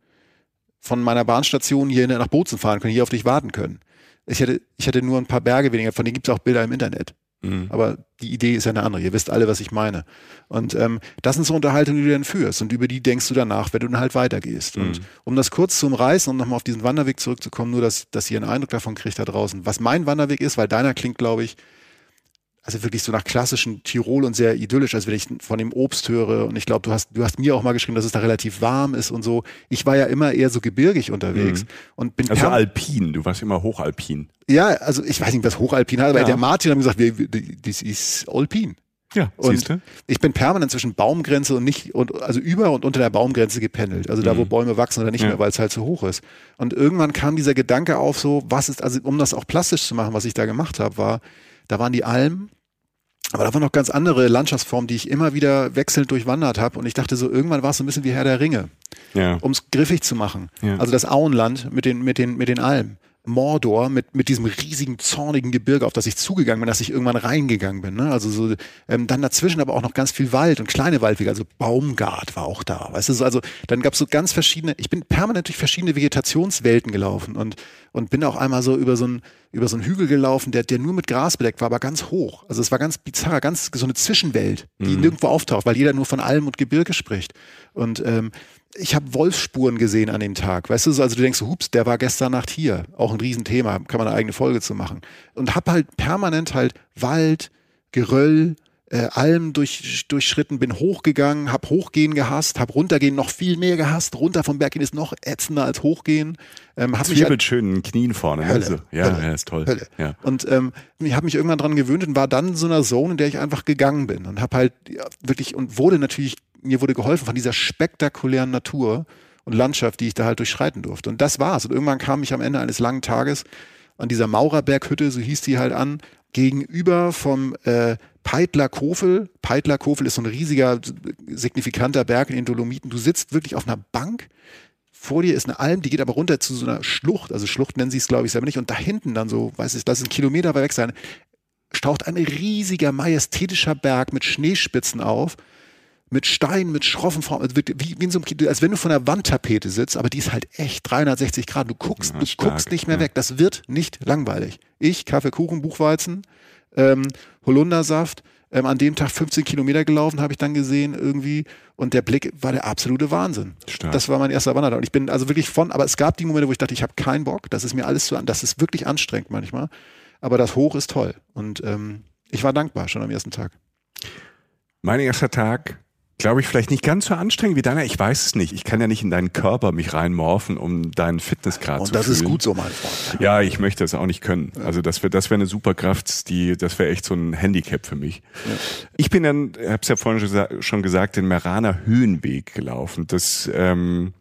von meiner Bahnstation hier nach Bozen fahren können, hier auf dich warten können. Ich hätte, ich hätte nur ein paar Berge weniger, von denen gibt es auch Bilder im Internet. Mhm. Aber die Idee ist ja eine andere. Ihr wisst alle, was ich meine. Und ähm, das sind so Unterhaltungen, die du dann führst. Und über die denkst du danach, wenn du dann halt weitergehst. Mhm. Und um das kurz zu umreißen und nochmal auf diesen Wanderweg zurückzukommen, nur dass, dass ihr einen Eindruck davon kriegt da draußen, was mein Wanderweg ist, weil deiner klingt, glaube ich, also wirklich so nach klassischen Tirol und sehr idyllisch, als wenn ich von dem Obst höre. Und ich glaube, du hast, du hast mir auch mal geschrieben, dass es da relativ warm ist und so. Ich war ja immer eher so gebirgig unterwegs Mhm. und bin Also alpin, du warst immer hochalpin. ja, also ich weiß nicht, was Hochalpin hat, aber Ja. der Martin hat mir gesagt, das ist Alpin. Ja, Und siehst du? ich bin permanent zwischen Baumgrenze und nicht, und, also über und unter der Baumgrenze gependelt. Also da, wo Bäume wachsen oder nicht Mhm. Ja. mehr, weil es halt zu hoch ist. Und irgendwann kam dieser Gedanke auf, so, was ist, also um das auch plastisch zu machen, was ich da gemacht habe, war, da waren die Almen, aber da waren noch ganz andere Landschaftsformen, die ich immer wieder wechselnd durchwandert habe. Und ich dachte so, irgendwann war es so ein bisschen wie Herr der Ringe Ja. um es griffig zu machen. Ja. Also das Auenland mit den, mit den, mit den Almen. Mordor mit, mit diesem riesigen, zornigen Gebirge, auf das ich zugegangen bin, dass ich irgendwann reingegangen bin. Ne? Also so, ähm, dann dazwischen aber auch noch ganz viel Wald und kleine Waldwege, also Baumgart war auch da. Weißt du, so, also dann gab es so ganz verschiedene, ich bin permanent durch verschiedene Vegetationswelten gelaufen und, und bin auch einmal so über so einen über so einen Hügel gelaufen, der, der nur mit Gras bedeckt war, aber ganz hoch. Also es war ganz bizarr, ganz so eine Zwischenwelt, die nirgendwo auftaucht, weil jeder nur von Alm und Gebirge spricht. Und ähm, ich habe Wolfsspuren gesehen an dem Tag. Weißt du, so, also du denkst, hups, der war gestern Nacht hier. Auch ein Riesenthema, kann man eine eigene Folge zu machen. Und hab halt permanent halt Wald, Geröll, äh, Alm durch, durchschritten, bin hochgegangen, hab Hochgehen gehasst, hab runtergehen noch viel mehr gehasst. Runter vom Berg gehen ist noch ätzender als Hochgehen. Ähm, hab mich halt- Zwirbelt schön in den Knien vorne. Ne? Hölle, So. Ja, Hölle, ja, ist toll. Hölle. Ja. Und ähm, ich habe mich irgendwann dran gewöhnt und war dann in so einer Zone, in der ich einfach gegangen bin und habe halt ja, wirklich und wurde natürlich, mir wurde geholfen von dieser spektakulären Natur und Landschaft, die ich da halt durchschreiten durfte. Und das war's. Und irgendwann kam ich am Ende eines langen Tages an dieser Maurerberghütte, so hieß die halt an, gegenüber vom äh, Peitler Kofel. Peitler Kofel ist so ein riesiger, signifikanter Berg in den Dolomiten. Du sitzt wirklich auf einer Bank vor dir ist eine Alm, die geht aber runter zu so einer Schlucht, also Schlucht nennen sie es, glaube ich, selber nicht. Und da hinten dann so, weiß ich, lass es ein Kilometer weit weg sein, staucht ein riesiger, majestätischer Berg mit Schneespitzen auf, mit Steinen, mit schroffen Formen, also wie, wie in so einem, als wenn du von einer Wandtapete sitzt, aber die ist halt echt 360 Grad. Du guckst, Ja, du stark, guckst nicht mehr ja. weg. Das wird nicht langweilig. Ich, Kaffee, Kuchen, Buchweizen, ähm, Holundersaft, ähm, an dem Tag 15 Kilometer gelaufen, habe ich dann gesehen irgendwie. Und der Blick war der absolute Wahnsinn. Stark. Das war mein erster Wandertag. Und ich bin also wirklich von, aber es gab die Momente, wo ich dachte, ich habe keinen Bock, das ist mir alles zu an, das ist wirklich anstrengend manchmal. Aber das Hoch ist toll. Und ähm, ich war dankbar schon am ersten Tag. Mein erster Tag, glaube ich, vielleicht nicht ganz so anstrengend wie deiner. Ich weiß es nicht. Ich kann ja nicht in deinen Körper mich reinmorphen, um deinen Fitnessgrad zu Und das fühlen. ist gut so, mein Freund. Ja, ich möchte das auch nicht können. Also das wäre das wäre eine Superkraft, die das wäre echt so ein Handicap für mich. Ich bin dann, ich habe es ja vorhin schon gesa- schon gesagt, den Meraner Höhenweg gelaufen. Das ähm,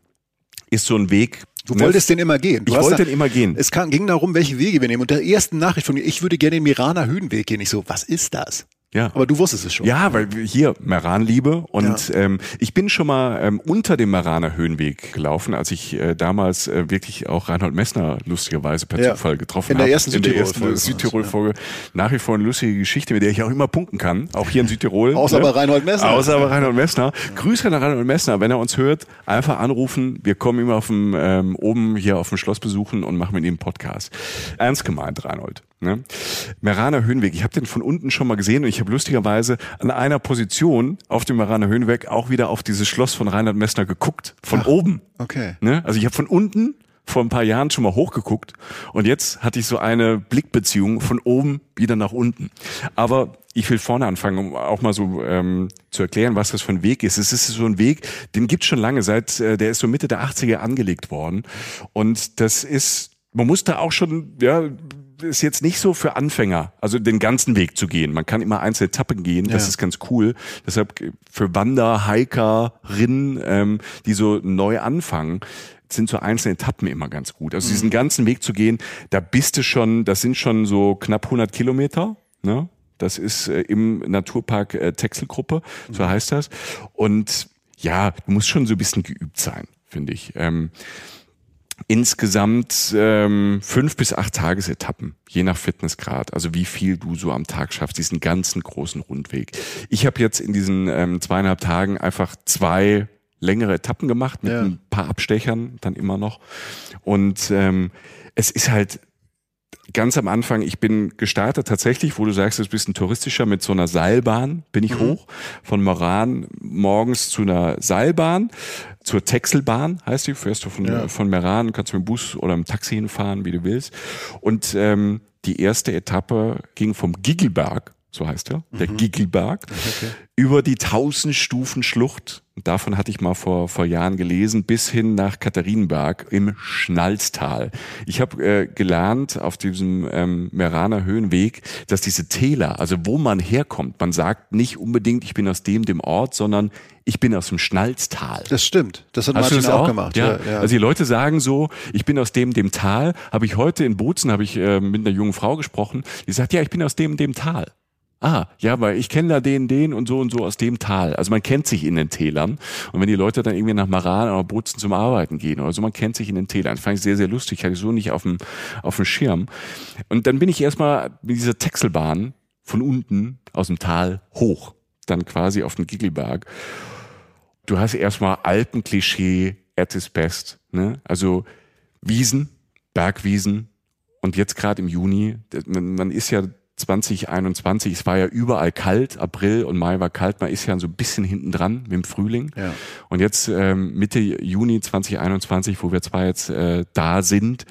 ist so ein Weg. Du ne? wolltest den immer gehen. Du Ich wollte da- den immer gehen. Es kam, ging darum, welche Wege wir nehmen. Und der ersten Nachricht von mir, ich würde gerne den Miraner Höhenweg gehen. Ich so, was ist das? Ja. Aber du wusstest es schon. Ja, weil wir hier Meranliebe und ähm, ich bin schon mal ähm, unter dem Meraner Höhenweg gelaufen, als ich äh, damals äh, wirklich auch Reinhold Messner lustigerweise per Ja. Zufall getroffen In der habe. ersten in der Südtirol-Folge ersten war das, Südtirol-Folge. Nach wie vor eine lustige Geschichte, mit der ich auch immer punkten kann, auch hier in Südtirol. Außer bei Reinhold Messner. Außer bei Reinhold Messner. Grüße an Reinhold Messner, wenn er uns hört, einfach anrufen. Wir kommen immer auf dem, ähm, oben hier auf dem Schloss besuchen und machen mit ihm einen Podcast. Ernst gemeint, Reinhold. Ne? Meraner Höhenweg, ich habe den von unten schon mal gesehen und ich habe lustigerweise an einer Position auf dem Meraner Höhenweg auch wieder auf dieses Schloss von Reinhold Messner geguckt, von oben. Okay. Ne? Also ich habe von unten vor ein paar Jahren schon mal hochgeguckt und jetzt hatte ich so eine Blickbeziehung von oben wieder nach unten. Aber ich will vorne anfangen, um auch mal so ähm, zu erklären, was das für ein Weg ist. Es ist so ein Weg, den gibt's schon lange, seit äh, der ist so Mitte der 80er angelegt worden. Und das ist, man muss da auch schon, ja, ist jetzt nicht so für Anfänger, also den ganzen Weg zu gehen. Man kann immer einzelne Etappen gehen, das Ja. ist ganz cool. Deshalb für Wander, Hikerinnen, ähm, die so neu anfangen, sind so einzelne Etappen immer ganz gut. Also diesen ganzen Weg zu gehen, da bist du schon, das sind schon so knapp 100 Kilometer, ne? Das ist äh, im Naturpark äh, Texelgruppe, so heißt das. Und ja, du musst schon so ein bisschen geübt sein, finde ich. Ähm, insgesamt ähm, fünf bis acht Tagesetappen, je nach Fitnessgrad. Also wie viel du so am Tag schaffst, diesen ganzen großen Rundweg. Ich habe jetzt in diesen ähm, zweieinhalb Tagen einfach zwei längere Etappen gemacht mit ja. ein paar Abstechern dann immer noch. Und ähm, es ist halt ganz am Anfang, ich bin gestartet tatsächlich, wo du sagst, es ist ein bisschen touristischer, mit so einer Seilbahn bin ich mhm. hoch. Von Moran morgens zu einer Seilbahn, zur Texelbahn heißt die, fährst du von, ja. von Meran, kannst mit dem Bus oder im Taxi hinfahren, wie du willst. Und ähm, die erste Etappe ging vom Giggelberg, so heißt er, der mhm. Giggelberg, okay. über die 1000 Stufen Schlucht davon hatte ich mal vor, vor Jahren gelesen, bis hin nach Katharinenberg im Schnalztal. Ich habe äh, gelernt auf diesem ähm, Meraner Höhenweg, dass diese Täler, also wo man herkommt, man sagt nicht unbedingt, ich bin aus dem, dem Ort, sondern ich bin aus dem Schnalztal. Das stimmt. Das hat Hast Martin das auch, auch, gemacht. Ja. ja. Also die Leute sagen so, ich bin aus dem, dem Tal. Habe ich heute in Bozen, habe ich äh, mit einer jungen Frau gesprochen, die sagt, ja, ich bin aus dem, dem Tal. Ah, ja, weil ich kenne da den, den und so und so aus dem Tal. Also man kennt sich in den Tälern. Und wenn die Leute dann irgendwie nach Maran oder Bozen zum Arbeiten gehen oder so, man kennt sich in den Tälern. Das fand ich sehr, sehr lustig. Hatte ich so nicht auf dem, auf dem Schirm. Und dann bin ich erstmal mit dieser Texelbahn von unten aus dem Tal hoch. Dann quasi auf den Giggelberg. Du hast erstmal Alpenklischee at its best. Ne? Also Wiesen, Bergwiesen. Und jetzt gerade im Juni, man ist ja 2021, es war ja überall kalt, April und Mai war kalt, man ist ja so ein bisschen hinten dran mit dem Frühling. Ja. Und jetzt ähm, Mitte Juni 2021, wo wir zwar jetzt äh, da sind,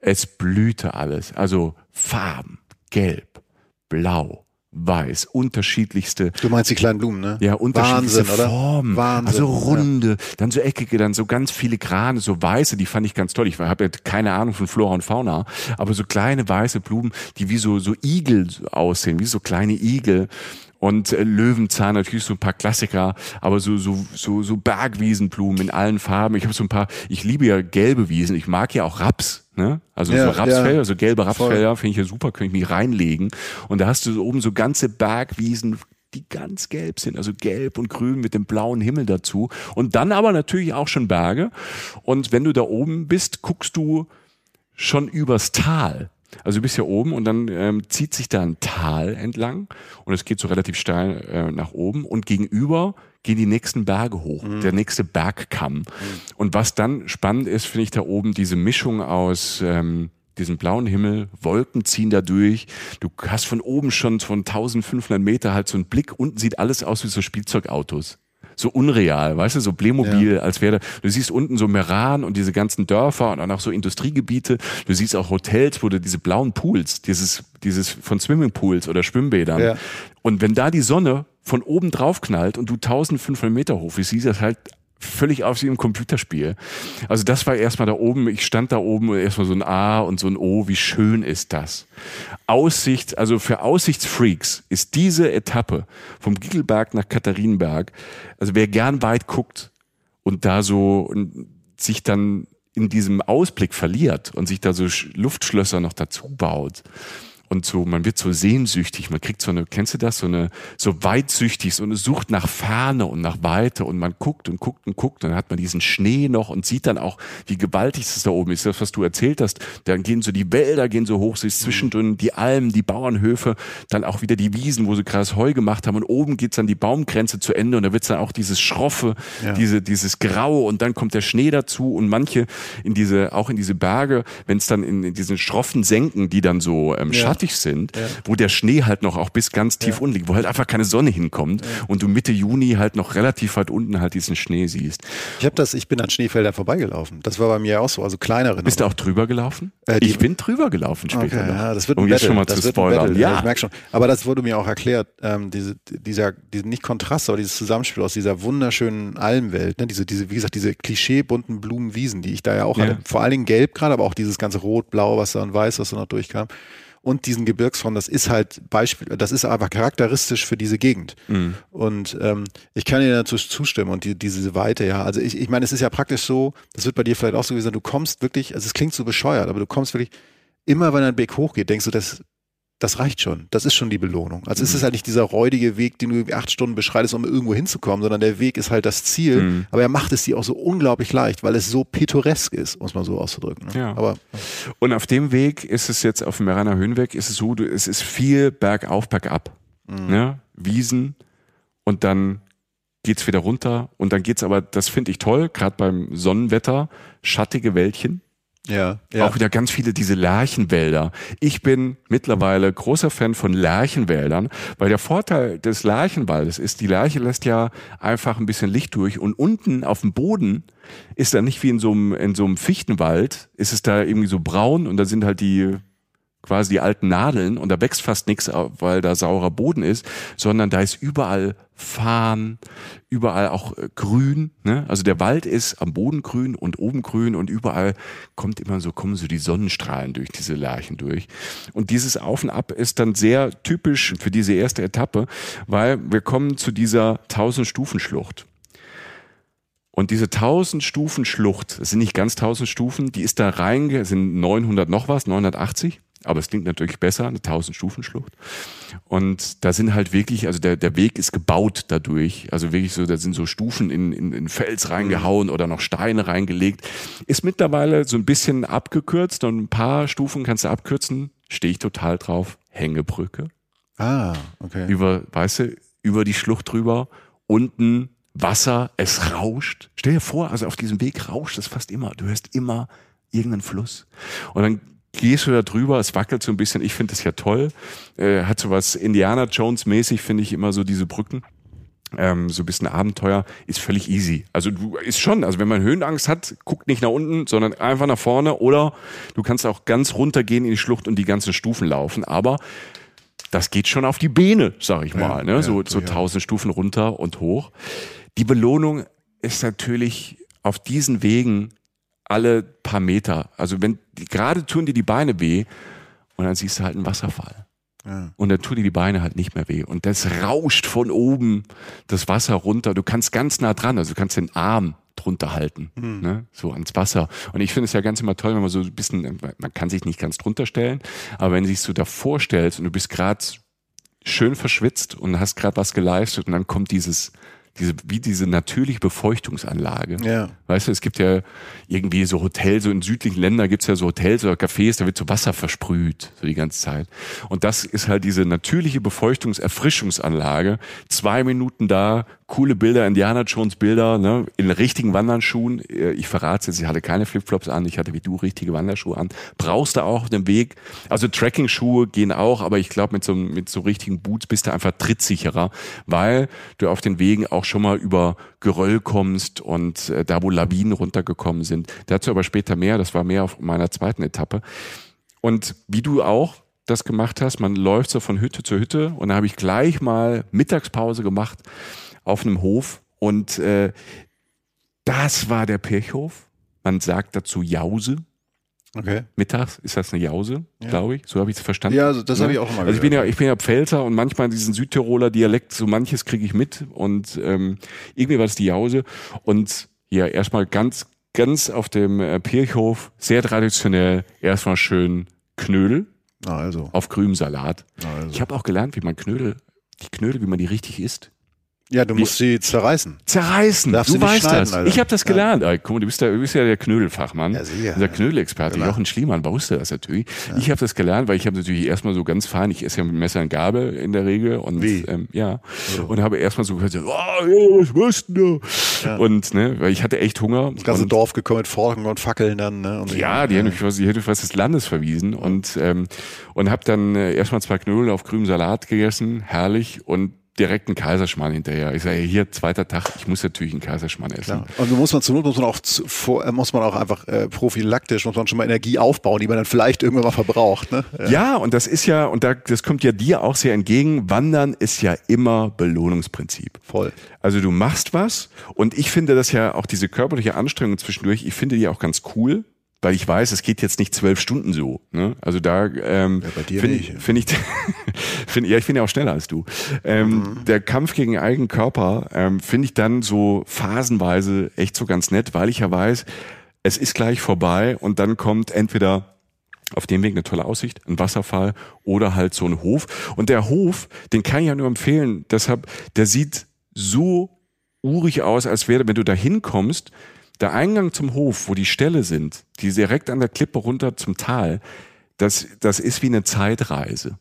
es blühte alles. Also Farben, gelb, blau, weiß, unterschiedlichste. Du meinst die kleinen Blumen, ne? Ja, unterschiedlichste Wahnsinn, Formen. Wahnsinn, also runde, ja. dann so eckige, dann so ganz filigrane, so weiße, die fand ich ganz toll. Ich habe ja keine Ahnung von Flora und Fauna, aber so kleine weiße Blumen, die wie so, so Igel aussehen, wie so kleine Igel und äh, Löwenzahn natürlich so ein paar Klassiker, aber so so so so Bergwiesenblumen in allen Farben. Ich habe so ein paar. Ich liebe ja gelbe Wiesen. Ich mag ja auch Raps. Ne? Also ja, so Rapsfelder, ja. so gelbe Rapsfelder finde ich ja super, könnte ich mich reinlegen. Und da hast du so oben so ganze Bergwiesen, die ganz gelb sind, also gelb und grün mit dem blauen Himmel dazu. Und dann aber natürlich auch schon Berge. Und wenn du da oben bist, guckst du schon übers Tal. Also du bist ja oben und dann ähm, zieht sich da ein Tal entlang und es geht so relativ steil äh, nach oben und gegenüber gehen die nächsten Berge hoch, mhm. der nächste Bergkamm. Mhm. Und was dann spannend ist, finde ich da oben diese Mischung aus ähm, diesem blauen Himmel, Wolken ziehen da durch. Du hast von oben schon von 1500 Meter halt so einen Blick. Unten sieht alles aus wie so Spielzeugautos so unreal, weißt du, so Playmobil, ja. als wäre, du siehst unten so Meran und diese ganzen Dörfer und dann auch so Industriegebiete. Du siehst auch Hotels, wo du diese blauen Pools, dieses, dieses von Swimmingpools oder Schwimmbädern. Ja. Und wenn da die Sonne von oben drauf knallt und du 1500 Meter hoch, wie siehst das halt völlig aus wie im Computerspiel. Also das war erstmal da oben, ich stand da oben und erstmal so ein A und so ein O, wie schön ist das. Aussicht, also für Aussichtsfreaks ist diese Etappe vom Gickelberg nach Katharinenberg, also wer gern weit guckt und da so sich dann in diesem Ausblick verliert und sich da so Luftschlösser noch dazu baut, und so, man wird so sehnsüchtig, man kriegt so eine, kennst du das, so eine, so weitsüchtig, so eine Sucht nach Ferne und nach Weite und man guckt und guckt und guckt und dann hat man diesen Schnee noch und sieht dann auch, wie gewaltig es da oben ist, das, was du erzählt hast, dann gehen so die Wälder, gehen so hoch, siehst zwischendrin die Almen, die Bauernhöfe, dann auch wieder die Wiesen, wo sie gerade Heu gemacht haben und oben geht's dann die Baumgrenze zu Ende und da wird's dann auch dieses Schroffe, ja. diese, dieses Graue und dann kommt der Schnee dazu und manche in diese, auch in diese Berge, wenn es dann in, in diesen schroffen Senken, die dann so ähm, ja. Schattig sind, ja. wo der Schnee halt noch auch bis ganz tief ja. unten liegt, wo halt einfach keine Sonne hinkommt ja. und du Mitte Juni halt noch relativ weit unten halt diesen Schnee siehst. Ich habe das, ich bin an Schneefeldern vorbeigelaufen. Das war bei mir auch so, also kleinere. Bist du auch drüber gelaufen? Äh, ich bin drüber gelaufen später. Okay, ja, das wird um jetzt schon mal das zu spoilern. Ja, ich merke schon. Aber das wurde mir auch erklärt, ähm, diese, dieser, diese, nicht Kontrast, aber dieses Zusammenspiel aus dieser wunderschönen Almwelt, ne? diese, diese, wie gesagt, diese klischeebunten Blumenwiesen, die ich da ja auch hatte. Vor allen Dingen gelb gerade, aber auch dieses ganze Rot, Blau, was da und Weiß, was da noch durchkam und diesen Gebirgsfront, das ist halt Beispiel, das ist einfach charakteristisch für diese Gegend. Mhm. Und ähm, ich kann dir dazu zustimmen und die, diese Weite, ja. Also ich, ich meine, es ist ja praktisch so, das wird bei dir vielleicht auch so gewesen, du kommst wirklich, also es klingt so bescheuert, aber du kommst wirklich, immer wenn ein Weg hochgeht, denkst du, das das reicht schon. Das ist schon die Belohnung. Also mhm. es ist halt nicht dieser räudige Weg, den du acht Stunden beschreitest, um irgendwo hinzukommen, sondern der Weg ist halt das Ziel. Mhm. Aber er macht es dir auch so unglaublich leicht, weil es so pittoresk ist, muss man so auszudrücken. Ne? Ja. Aber, Und auf dem Weg ist es jetzt, auf dem Meraner Höhenweg, ist es so, es ist viel bergauf, bergab. Mhm. Ne? Wiesen und dann geht's wieder runter und dann geht's aber, das finde ich toll, gerade beim Sonnenwetter, schattige Wäldchen. Ja, ja. Auch wieder ganz viele diese Lärchenwälder. Ich bin mittlerweile großer Fan von Lärchenwäldern, weil der Vorteil des Lärchenwaldes ist, die Lärche lässt ja einfach ein bisschen Licht durch und unten auf dem Boden ist da nicht wie in so einem, in so einem Fichtenwald, ist es da irgendwie so braun und da sind halt die quasi die alten Nadeln und da wächst fast nichts, weil da saurer Boden ist, sondern da ist überall Farn, überall auch äh, grün. Ne? Also der Wald ist am Boden grün und oben grün und überall kommt immer so, kommen so die Sonnenstrahlen durch diese Lärchen durch. Und dieses Auf und Ab ist dann sehr typisch für diese erste Etappe, weil wir kommen zu dieser 1000 Stufen Schlucht. Und diese 1000 Stufen Schlucht, es sind nicht ganz 1000 Stufen, die ist da rein, sind 900 noch was, 980 aber es klingt natürlich besser, eine 1000-Stufen-Schlucht. Und da sind halt wirklich, also der, der Weg ist gebaut dadurch. Also wirklich so, da sind so Stufen in, in, in Fels reingehauen oder noch Steine reingelegt. Ist mittlerweile so ein bisschen abgekürzt und ein paar Stufen kannst du abkürzen. Stehe ich total drauf. Hängebrücke. Ah, okay. Über, weißt du, über die Schlucht drüber. Unten Wasser, es rauscht. Stell dir vor, also auf diesem Weg rauscht es fast immer. Du hörst immer irgendeinen Fluss. Und dann gehst du da drüber, es wackelt so ein bisschen, ich finde das ja toll. Äh, hat so was Indiana Jones mäßig, finde ich immer so diese Brücken. Ähm, so ein bisschen Abenteuer ist völlig easy. Also du ist schon, also wenn man Höhenangst hat, guckt nicht nach unten, sondern einfach nach vorne oder du kannst auch ganz runtergehen in die Schlucht und die ganzen Stufen laufen, aber das geht schon auf die Beine, sag ich mal, ja, ne? Ja, so, so tausend Stufen runter und hoch. Die Belohnung ist natürlich auf diesen Wegen alle paar Meter. Also wenn gerade tun dir die Beine weh und dann siehst du halt einen Wasserfall. Ja. Und dann tun dir die Beine halt nicht mehr weh. Und das rauscht von oben das Wasser runter. Du kannst ganz nah dran, also du kannst den Arm drunter halten, mhm. ne? so ans Wasser. Und ich finde es ja ganz immer toll, wenn man so ein bisschen, man kann sich nicht ganz drunter stellen, aber wenn du dich so davor stellst und du bist gerade schön verschwitzt und hast gerade was geleistet und dann kommt dieses diese, wie diese natürliche Befeuchtungsanlage. Ja. Weißt du, es gibt ja irgendwie so Hotels, so in südlichen Ländern gibt's ja so Hotels oder Cafés, da wird so Wasser versprüht, so die ganze Zeit. Und das ist halt diese natürliche Befeuchtungserfrischungsanlage. Zwei Minuten da, coole Bilder, Indiana Jones Bilder, ne, in richtigen Wanderschuhen. Äh, ich verrate jetzt, ich hatte keine Flipflops an, ich hatte wie du richtige Wanderschuhe an. Brauchst du auch auf dem Weg. Also Tracking-Schuhe gehen auch, aber ich glaube, mit so, mit so richtigen Boots bist du einfach trittsicherer, weil du auf den Wegen auch schon mal über Geröll kommst und äh, da, wo Lawinen runtergekommen sind. Dazu aber später mehr, das war mehr auf meiner zweiten Etappe. Und wie du auch, das gemacht hast, man läuft so von Hütte zu Hütte und da habe ich gleich mal Mittagspause gemacht auf einem Hof und äh, das war der Pirchhof. Man sagt dazu Jause. Okay. Mittags ist das eine Jause, ja. glaube ich. So habe ich es verstanden. Ja, das habe ich auch immer Also ich bin ja, ich bin ja Pfälzer und manchmal diesen Südtiroler Dialekt, so manches kriege ich mit und ähm, irgendwie war das die Jause und ja, erstmal ganz, ganz auf dem äh, Pirchhof, sehr traditionell, erstmal schön Knödel. also. Auf grünem Salat. also. Ich habe auch gelernt, wie man Knödel, die Knödel, wie man die richtig isst. Ja, du musst sie zerreißen. Zerreißen. Darfst du weißt das. Alter. Ich habe das gelernt. Ja. Guck mal, du bist, ja, du bist ja der Knödelfachmann. Ja, sicher. Der Knödelexperte. Genau. Jochen Schliemann wusste das natürlich. Ja. Ich habe das gelernt, weil ich habe natürlich erstmal so ganz fein, ich esse ja mit Messer und Gabel in der Regel. Und, Wie? Ähm, ja. So. Und habe erstmal so gesagt, oh, was machst du? Ja. Und, ne, weil ich hatte echt Hunger. Das ganze und, Dorf gekommen mit Forken und Fackeln dann. Ne? Und ja, die, ja. Haben mich, die hätte fast des Landes verwiesen. Und, ähm, und habe dann äh, erstmal zwei Knödel auf grünem Salat gegessen. Herrlich. Und direkt einen Kaiserschmarrn hinterher. Ich sage, hier, zweiter Tag, ich muss natürlich einen Kaiserschmarrn essen. Klar. Und so muss man zur Not, muss man auch, zu, vor, äh, muss man auch einfach äh, prophylaktisch, muss man schon mal Energie aufbauen, die man dann vielleicht irgendwann mal verbraucht. Ne? Ja. ja, und das ist ja, und da, das kommt ja dir auch sehr entgegen, Wandern ist ja immer Belohnungsprinzip. Voll. Also du machst was und ich finde das ja auch diese körperliche Anstrengung zwischendurch, ich finde die auch ganz cool, weil ich weiß, es geht jetzt nicht zwölf Stunden so. Ne? Also da ähm, ja, finde find ich, find, ja, ich bin ja auch schneller als du. Ähm, mhm. Der Kampf gegen eigenen Körper ähm, finde ich dann so phasenweise echt so ganz nett, weil ich ja weiß, es ist gleich vorbei und dann kommt entweder Auf dem Weg eine tolle Aussicht, ein Wasserfall oder halt so ein Hof. Und der Hof, den kann ich ja nur empfehlen. Deshalb, der sieht so urig aus, als wäre, wenn du da hinkommst, der Eingang zum Hof, wo die Ställe sind, die direkt an der Klippe runter zum Tal, das, das ist wie eine Zeitreise.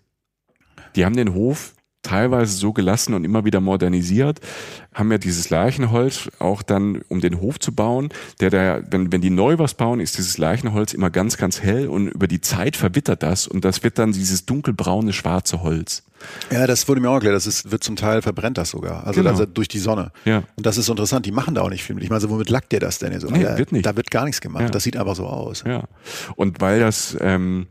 Die haben den Hof teilweise so gelassen und immer wieder modernisiert, haben ja dieses Leichenholz auch dann, um den Hof zu bauen, der da, wenn, wenn die neu was bauen, ist dieses Leichenholz immer ganz, ganz hell und über die Zeit verwittert das und das wird dann dieses dunkelbraune, schwarze Holz. Ja, das wurde mir auch erklärt. Das ist, wird zum Teil verbrennt das sogar. Also, Genau. also durch die Sonne. Ja. Und das ist so interessant. Die machen da auch nicht viel mit. Ich meine, so, womit lackt der das denn? So, Nee, da, wird nicht. Da wird gar nichts gemacht. Ja. Das sieht einfach so aus. Ja. Und weil das ähm,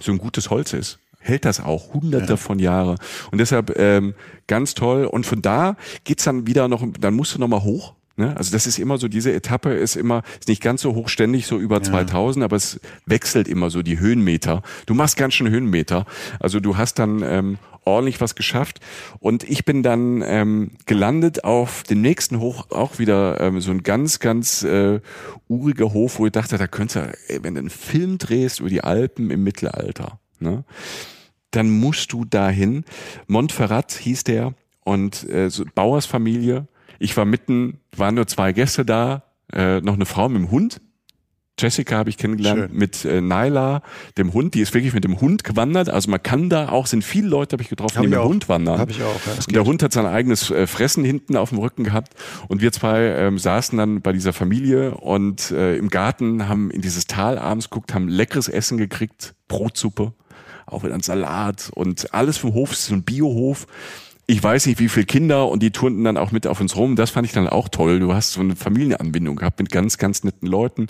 so ein gutes Holz ist, hält das auch hunderte Ja. von Jahre. Und deshalb ähm, ganz toll. Und von da geht's dann wieder noch, dann musst du noch mal hoch. Ne? Also das ist immer so, diese Etappe ist immer, ist nicht ganz so hochständig, so über 2000, aber es wechselt immer so die Höhenmeter. Du machst ganz schön Höhenmeter. Also du hast dann ähm, ordentlich was geschafft. Und ich bin dann ähm, gelandet auf den nächsten Hoch, auch wieder ähm, so ein ganz, ganz äh, uriger Hof, wo ich dachte, da könntest du, ey, wenn du einen Film drehst über die Alpen im Mittelalter, ne? Dann musst du dahin. Montferrat hieß der und äh, so Bauersfamilie. Ich war mitten, waren nur zwei Gäste da, äh, noch eine Frau mit dem Hund. Jessica habe ich kennengelernt Schön. mit äh, Naila, dem Hund. Die ist wirklich mit dem Hund gewandert. Also man kann da auch, sind viele Leute, habe ich getroffen, Hab die ich mit dem. Hund wandern. Hab ich auch, ja, und der. Hund hat sein eigenes äh, Fressen hinten auf dem Rücken gehabt. Und wir zwei ähm, saßen dann bei dieser Familie und äh, im Garten haben in dieses Tal abends geguckt, haben leckeres Essen gekriegt, Brotsuppe, auch wieder ein Salat und alles vom Hof, es ist so ein Biohof. Ich weiß nicht, wie viele Kinder und die turnten dann auch mit auf uns rum. Das fand ich dann auch toll. Du hast so eine Familienanbindung gehabt mit ganz, ganz netten Leuten.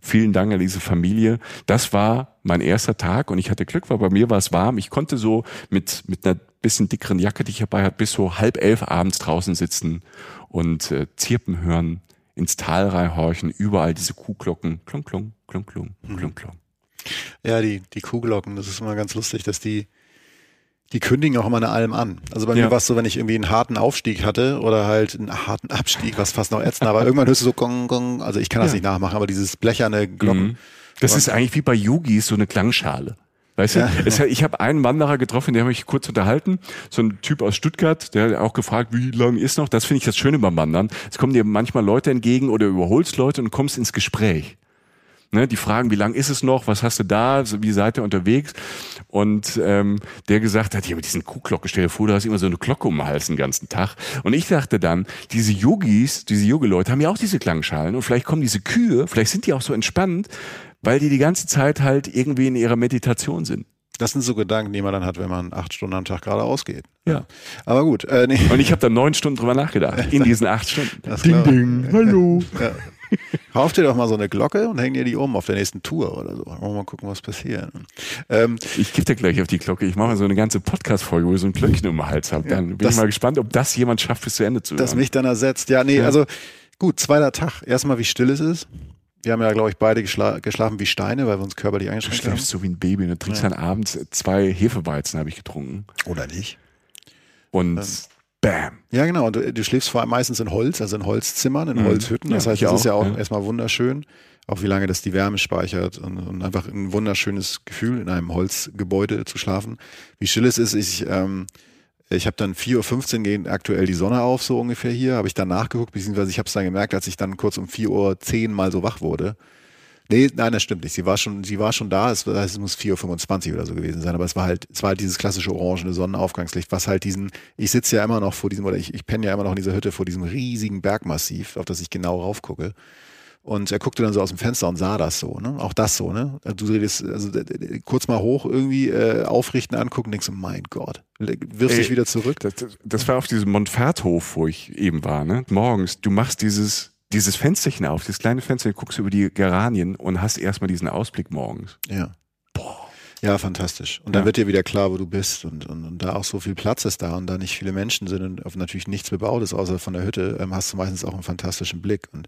Vielen Dank an diese Familie. Das war mein erster Tag und ich hatte Glück, weil bei mir war es warm. Ich konnte so mit, mit einer bisschen dickeren Jacke, die ich dabei hatte, bis so halb elf abends draußen sitzen und äh, Zirpen hören, ins Tal reinhorchen, überall diese Kuhglocken. Klong, klong, klong, klong, klong, klong. Ja, die, die Kuhglocken, das ist immer ganz lustig, dass die, die kündigen auch immer eine Alm an. Also bei Ja. mir war es so, wenn ich irgendwie einen harten Aufstieg hatte oder halt einen harten Abstieg, was fast noch ätzend, aber irgendwann hörst du so gong, gong, also ich kann das Ja. nicht nachmachen, aber dieses blecherne Glocken. Mhm. Das Und- ist eigentlich wie bei Yogis so eine Klangschale. Weißt du, Ja. es, ich habe einen Wanderer getroffen, der habe ich kurz unterhalten, so ein Typ aus Stuttgart, der hat auch gefragt, wie lang ist noch? Das finde ich das Schöne beim Wandern. Es kommen dir manchmal Leute entgegen oder überholst Leute und kommst ins Gespräch. Ne, die fragen, wie lang ist es noch? Was hast du da? Wie seid ihr unterwegs? Und ähm, der gesagt hat, ja, mit diesen Kuhglocke, stell dir vor, du hast immer so eine Glocke um den Hals den ganzen Tag. Und ich dachte dann, diese Yogis, diese Yogi-Leute haben ja auch diese Klangschalen und vielleicht kommen diese Kühe, vielleicht sind die auch so entspannt, weil die die ganze Zeit halt irgendwie in ihrer Meditation sind. Das sind so Gedanken, die man dann hat, wenn man acht Stunden am Tag geradeaus geht. Ja. Aber gut, äh, nee. Und ich habe da neun Stunden drüber nachgedacht, in diesen acht Stunden. Das glaub- hallo. Ja. Kauf dir doch mal so eine Glocke und häng dir die um auf der nächsten Tour oder so. Wollen wir mal gucken, was passiert. Ähm, Ich gebe dir gleich auf die Glocke. Ich mache mal so eine ganze Podcast-Folge, wo ich so ein Glöckchen um den Hals habe. Dann bin das- ich mal gespannt, ob das jemand schafft, bis zu Ende zu das hören. mich dann ersetzt. Ja, nee, Ja. also gut, zweiter Tag. Erstmal, wie still es ist. Wir haben ja, glaube ich, beide geschla geschlafen wie Steine, weil wir uns körperlich Du eingeschränkt haben. schläfst so wie ein Baby und du trinkst Ja. dann abends zwei Hefeweizen, habe ich getrunken. Oder nicht? Und bam. Ja, genau. Und du, du schläfst vor allem meistens in Holz, also in Holzzimmern, in Mhm. Holzhütten. Das Ja, heißt, das ist ja auch, auch ja. erstmal wunderschön. Auch wie lange das die Wärme speichert und, und einfach ein wunderschönes Gefühl, in einem Holzgebäude zu schlafen. Wie still es ist, ich, ähm, ich habe dann 4.15 Uhr geht aktuell die Sonne auf, so ungefähr hier. Habe ich dann nachgeguckt, beziehungsweise ich habe es dann gemerkt, als ich dann kurz um 4.10 Uhr mal so wach wurde. Nee, nein, das stimmt nicht. Sie war schon, sie war schon da. Es, es muss 4.25 Uhr oder so gewesen sein. Aber es war halt, es war halt dieses klassische orangene Sonnenaufgangslicht, was halt diesen, ich sitze ja immer noch vor diesem, oder ich, ich penne ja immer noch in dieser Hütte vor diesem riesigen Bergmassiv, auf das ich genau raufgucke. Und er guckte dann so aus dem Fenster und sah das so, ne? Auch das so, ne? Du redest, also kurz mal hoch irgendwie äh, aufrichten, angucken, denkst du, mein Gott, wirfst dich wieder zurück. Das, das- war auf diesem Montferthof, wo ich eben war. Ne? Morgens, du machst dieses, dieses Fensterchen auf, dieses kleine Fenster, guckst über die Geranien und hast erstmal diesen Ausblick morgens. Ja. Ja, fantastisch. Und dann Ja. wird dir wieder klar, wo du bist und, und, und da auch so viel Platz ist da und da nicht viele Menschen sind und auf natürlich nichts bebaut ist, außer von der Hütte, ähm, hast du meistens auch einen fantastischen Blick. Und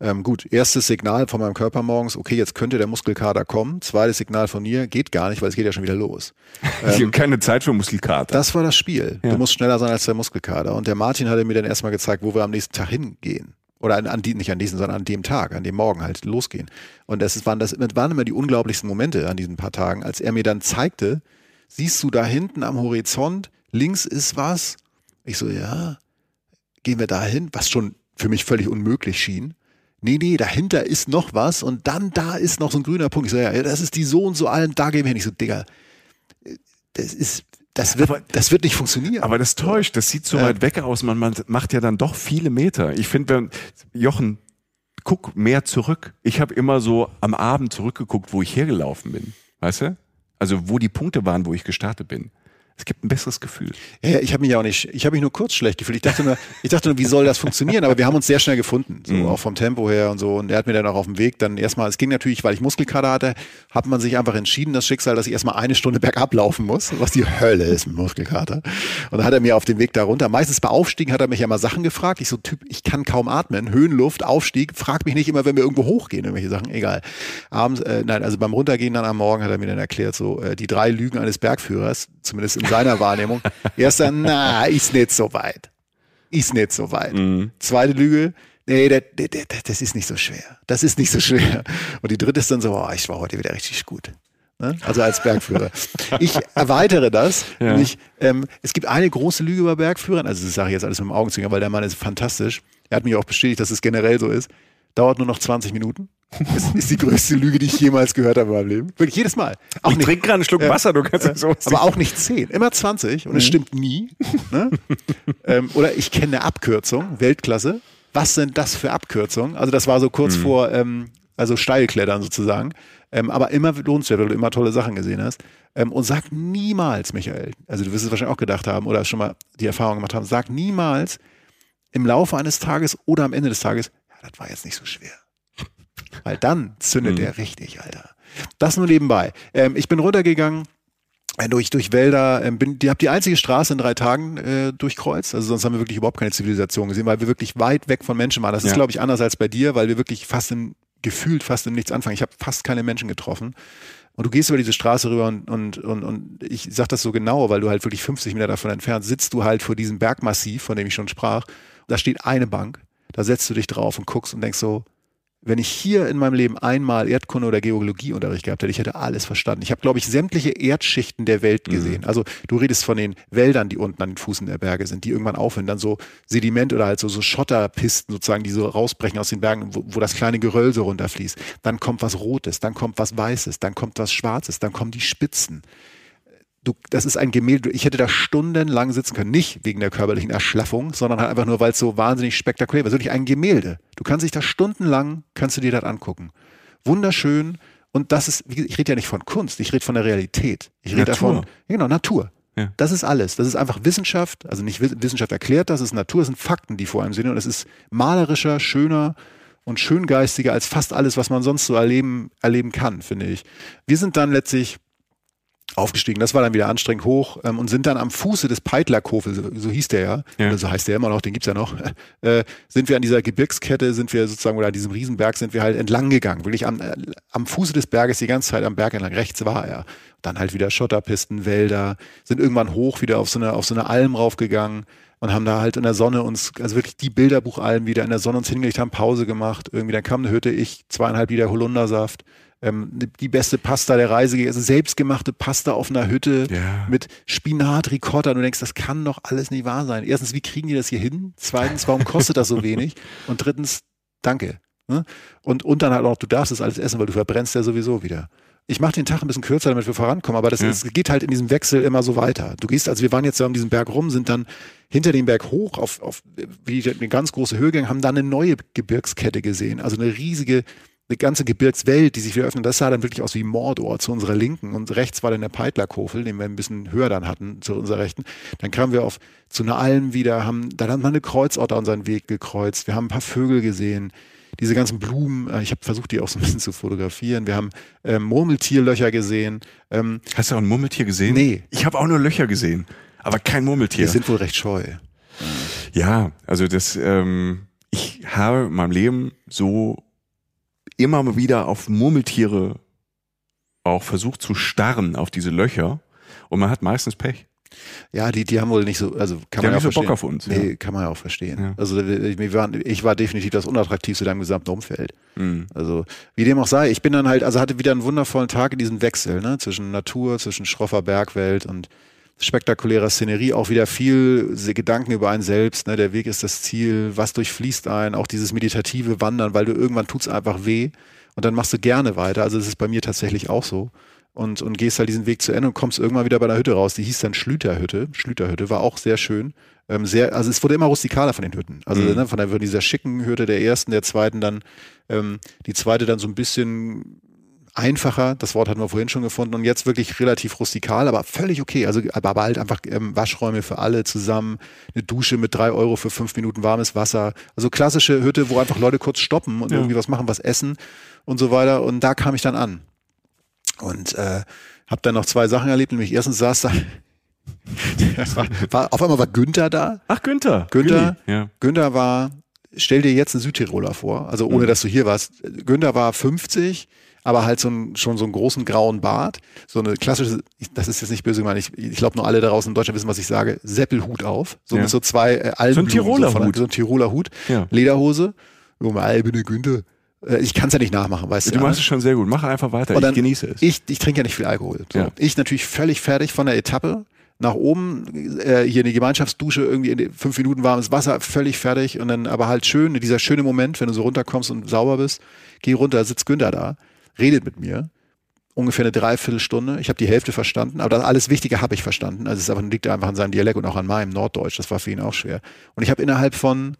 ähm, gut, erstes Signal von meinem Körper morgens, okay, jetzt könnte der Muskelkater kommen. Zweites Signal von mir, geht gar nicht, weil es geht ja schon wieder los. ich habe keine Zeit für Muskelkater. Das war das Spiel. Ja. Du musst schneller sein als der Muskelkater. Und der Martin hatte mir dann erstmal gezeigt, wo wir am nächsten Tag hingehen. Oder an, an die, nicht an diesem, sondern an dem Tag, an dem Morgen halt losgehen. Und das waren, das waren immer die unglaublichsten Momente an diesen paar Tagen, als er mir dann zeigte, siehst du da hinten am Horizont, links ist was. Ich so, ja, gehen wir da hin, was schon für mich völlig unmöglich schien. Nee, nee, dahinter ist noch was und dann da ist noch so ein grüner Punkt. Ich so, ja, das ist die so und so allen, da gehen wir hin. Ich so, Digga, das ist, das wird, aber, das wird nicht funktionieren. Aber das täuscht, das sieht so ja. weit weg aus. Man, man macht ja dann doch viele Meter. Ich finde, wenn Jochen, guck mehr zurück. Ich habe immer so am Abend zurückgeguckt, wo ich hergelaufen bin. Weißt du? Also wo die Punkte waren, wo ich gestartet bin. Es gibt ein besseres Gefühl. Ja, ich habe mich ja auch nicht, ich habe mich nur kurz schlecht gefühlt. Ich dachte nur, ich dachte nur, wie soll das funktionieren? Aber wir haben uns sehr schnell gefunden, so mhm. auch vom Tempo her und so. Und er hat mir dann auch auf dem Weg dann erstmal, es ging natürlich, weil ich Muskelkater hatte, hat man sich einfach entschieden, das Schicksal, dass ich erstmal eine Stunde bergab laufen muss, was die Hölle ist mit Muskelkater. Und dann hat er mir auf dem Weg darunter, meistens bei Aufstiegen hat er mich ja mal Sachen gefragt. Ich so Typ, ich kann kaum atmen, Höhenluft, Aufstieg, frag mich nicht immer, wenn wir irgendwo hochgehen, irgendwelche Sachen, egal. Abends, äh, nein, also beim Runtergehen dann am Morgen hat er mir dann erklärt, so äh, die drei Lügen eines Bergführers, zumindest in seiner Wahrnehmung. Erster, na, ist nicht so weit. Ist nicht so weit. Mhm. Zweite Lüge, nee, das, das, das ist nicht so schwer. Das ist nicht so schwer. Und die dritte ist dann so, oh, ich war heute wieder richtig gut. Ne? Also als Bergführer. Ich erweitere das. Ja. Nämlich, ähm, es gibt eine große Lüge über Bergführern. Also das sage ich jetzt alles mit dem Augenzwinkern, weil der Mann ist fantastisch. Er hat mich auch bestätigt, dass es generell so ist. Dauert nur noch 20 Minuten. Das ist die größte Lüge, die ich jemals gehört habe in meinem Leben. Wirklich jedes Mal. Auch ich trinke gerade einen Schluck Wasser, du kannst äh, so Aber auch nicht 10, immer 20 und mhm. es stimmt nie. Ne? ähm, oder ich kenne eine Abkürzung, Weltklasse. Was sind das für Abkürzungen? Also das war so kurz mhm. vor, ähm, also Steilklettern sozusagen. Ähm, aber immer lohnenswert, weil du immer tolle Sachen gesehen hast. Ähm, und sag niemals, Michael, also du wirst es wahrscheinlich auch gedacht haben oder schon mal die Erfahrung gemacht haben, sag niemals im Laufe eines Tages oder am Ende des Tages, das war jetzt nicht so schwer. Weil dann zündet mhm. der richtig, Alter. Das nur nebenbei. Ähm, ich bin runtergegangen äh, durch, durch Wälder, ähm, bin, die habe die einzige Straße in drei Tagen äh, durchkreuzt. Also sonst haben wir wirklich überhaupt keine Zivilisation gesehen, weil wir wirklich weit weg von Menschen waren. Das ja. ist, glaube ich, anders als bei dir, weil wir wirklich fast im, gefühlt fast im Nichts anfangen. Ich habe fast keine Menschen getroffen. Und du gehst über diese Straße rüber und, und, und, und ich sag das so genau, weil du halt wirklich 50 Meter davon entfernt sitzt du halt vor diesem Bergmassiv, von dem ich schon sprach. Da steht eine Bank. Da setzt du dich drauf und guckst und denkst so, wenn ich hier in meinem Leben einmal Erdkunde oder Geologieunterricht gehabt hätte, ich hätte alles verstanden. Ich habe, glaube ich, sämtliche Erdschichten der Welt mhm. gesehen. Mhm. Also du redest von den Wäldern, die unten an den Fußen der Berge sind, die irgendwann aufhören, dann so Sediment oder halt so, so Schotterpisten sozusagen, die so rausbrechen aus den Bergen, wo, wo das kleine Geröll so runterfließt. Dann kommt was Rotes, dann kommt was Weißes, dann kommt was Schwarzes, dann kommen die Spitzen du, das ist ein Gemälde. Ich hätte da stundenlang sitzen können, nicht wegen der körperlichen Erschlaffung, sondern halt einfach nur, weil es so wahnsinnig spektakulär war. Es ist wirklich ein Gemälde. Du kannst dich da stundenlang, kannst du dir das angucken. Wunderschön. Und das ist, ich rede ja nicht von Kunst, ich rede von der Realität. Ich rede davon, genau, Natur. Ja. Das ist alles. Das ist einfach Wissenschaft, also nicht Wissenschaft erklärt, das ist Natur, das sind Fakten, die vor einem sind. Und es ist malerischer, schöner und schöngeistiger als fast alles, was man sonst so erleben, erleben kann, finde ich. Wir sind dann letztlich aufgestiegen. Das war dann wieder anstrengend hoch ähm, und sind dann am Fuße des Peitlerkofel, so, so hieß der ja, ja. oder so heißt der immer noch, den gibt's ja noch, äh, sind wir an dieser Gebirgskette, sind wir sozusagen, oder an diesem Riesenberg sind wir halt entlang gegangen, wirklich am, äh, am Fuße des Berges die ganze Zeit am Berg entlang. Rechts war er. Dann halt wieder Schotterpisten, Wälder, sind irgendwann hoch wieder auf so eine, auf so eine Alm raufgegangen und haben da halt in der Sonne uns, also wirklich die Bilderbuchalben wieder in der Sonne uns hingelegt, haben Pause gemacht. Irgendwie, dann kam eine Hütte, ich zweieinhalb Liter Holundersaft ähm, die beste Pasta der Reise, also selbstgemachte Pasta auf einer Hütte ja. mit Spinat, Ricotta. Und du denkst, das kann doch alles nicht wahr sein. Erstens, wie kriegen die das hier hin? Zweitens, warum kostet das so wenig? Und drittens, danke. Ne? Und, und dann halt auch, du darfst es alles essen, weil du verbrennst ja sowieso wieder. Ich mache den Tag ein bisschen kürzer, damit wir vorankommen, aber das ja. ist, geht halt in diesem Wechsel immer so weiter. Du gehst, also wir waren jetzt ja um diesen Berg rum, sind dann hinter dem Berg hoch auf, auf wie eine ganz große Höhe gegangen, haben dann eine neue Gebirgskette gesehen. Also eine riesige eine ganze Gebirgswelt, die sich wieder öffnet. Das sah dann wirklich aus wie Mordor zu unserer Linken. Und rechts war dann der Peitlerkofel, den wir ein bisschen höher dann hatten, zu unserer Rechten. Dann kamen wir auf zu einer Alm wieder, haben, dann haben wir eine Kreuzotter unseren Weg gekreuzt. Wir haben ein paar Vögel gesehen. Diese ganzen Blumen, äh, ich habe versucht, die auch so ein bisschen zu fotografieren. Wir haben ähm, Murmeltierlöcher gesehen. Ähm, Hast du auch ein Murmeltier gesehen? Nee. Ich habe auch nur Löcher gesehen, aber kein Murmeltier. Die sind wohl recht scheu. Ja, also das, ähm, ich habe in meinem Leben so immer wieder auf Murmeltiere auch versucht zu starren, auf diese Löcher. Und man hat meistens Pech. Ja, die, die haben wohl nicht so, also kann Die man ja nicht so auch Bock verstehen. auf uns, Nee, ja. kann man ja auch verstehen. Ja. Also ich, waren, ich war definitiv das unattraktivste im gesamten Umfeld. Mhm. Also wie dem auch sei, ich bin dann halt, also hatte wieder einen wundervollen Tag in diesem Wechsel, ne, zwischen Natur, zwischen schroffer Bergwelt und spektakulärer Szenerie, auch wieder viel Gedanken über einen selbst, ne, der Weg ist das Ziel, was durchfließt einen, auch dieses meditative Wandern, weil du irgendwann tut's einfach weh und dann machst du gerne weiter, also das ist bei mir tatsächlich auch so. Und, und gehst halt diesen Weg zu Ende und kommst irgendwann wieder bei der Hütte raus, die hieß dann Schlüterhütte, Schlüterhütte, war auch sehr schön, ähm, sehr, also es wurde immer rustikaler von den Hütten, also Mhm. ne, von der, von dieser schicken Hütte der ersten, der zweiten dann, ähm, die zweite dann so ein bisschen einfacher, das Wort hatten wir vorhin schon gefunden und jetzt wirklich relativ rustikal, aber völlig okay. Also aber halt einfach ähm, Waschräume für alle zusammen, eine Dusche mit drei Euro für fünf Minuten warmes Wasser. Also klassische Hütte, wo einfach Leute kurz stoppen und Ja. irgendwie was machen, was essen und so weiter. Und da kam ich dann an. Und äh, habe dann noch zwei Sachen erlebt, nämlich erstens saß da, war, war, auf einmal war Günther da. Ach, Günther. Günther? Ja. Günther war, stell dir jetzt einen Südtiroler vor, also ohne Mhm. dass du hier warst. Günther war 50, aber halt so ein, schon so einen großen grauen Bart, so eine klassische, das ist jetzt nicht böse gemeint, ich, ich glaube nur alle da draußen in Deutschland wissen, was ich sage, Seppelhut auf, so Ja. mit so zwei äh, Albenblumen. Tiroler so, von- Hut. So ein Tiroler Hut, Ja. Lederhose, ich bin der Günther. Äh, Ich kann es ja nicht nachmachen, weißt du. Du ja, machst ne? es schon sehr gut. Mach einfach weiter. Dann- ich genieße es. Ich, ich trinke ja nicht viel Alkohol. So. Ich natürlich völlig fertig von der Etappe. Nach oben, äh, hier in die Gemeinschaftsdusche, irgendwie in fünf Minuten warmes Wasser, völlig fertig. Und dann aber halt schön, dieser schöne Moment, wenn du so runterkommst und sauber bist. Geh runter, sitzt Günther da, redet mit mir. Ungefähr eine Dreiviertelstunde. Ich habe die Hälfte verstanden, aber das alles Wichtige habe ich verstanden. Also es liegt einfach an seinem Dialekt und auch an meinem Norddeutsch. Das war für ihn auch schwer. Und ich habe innerhalb von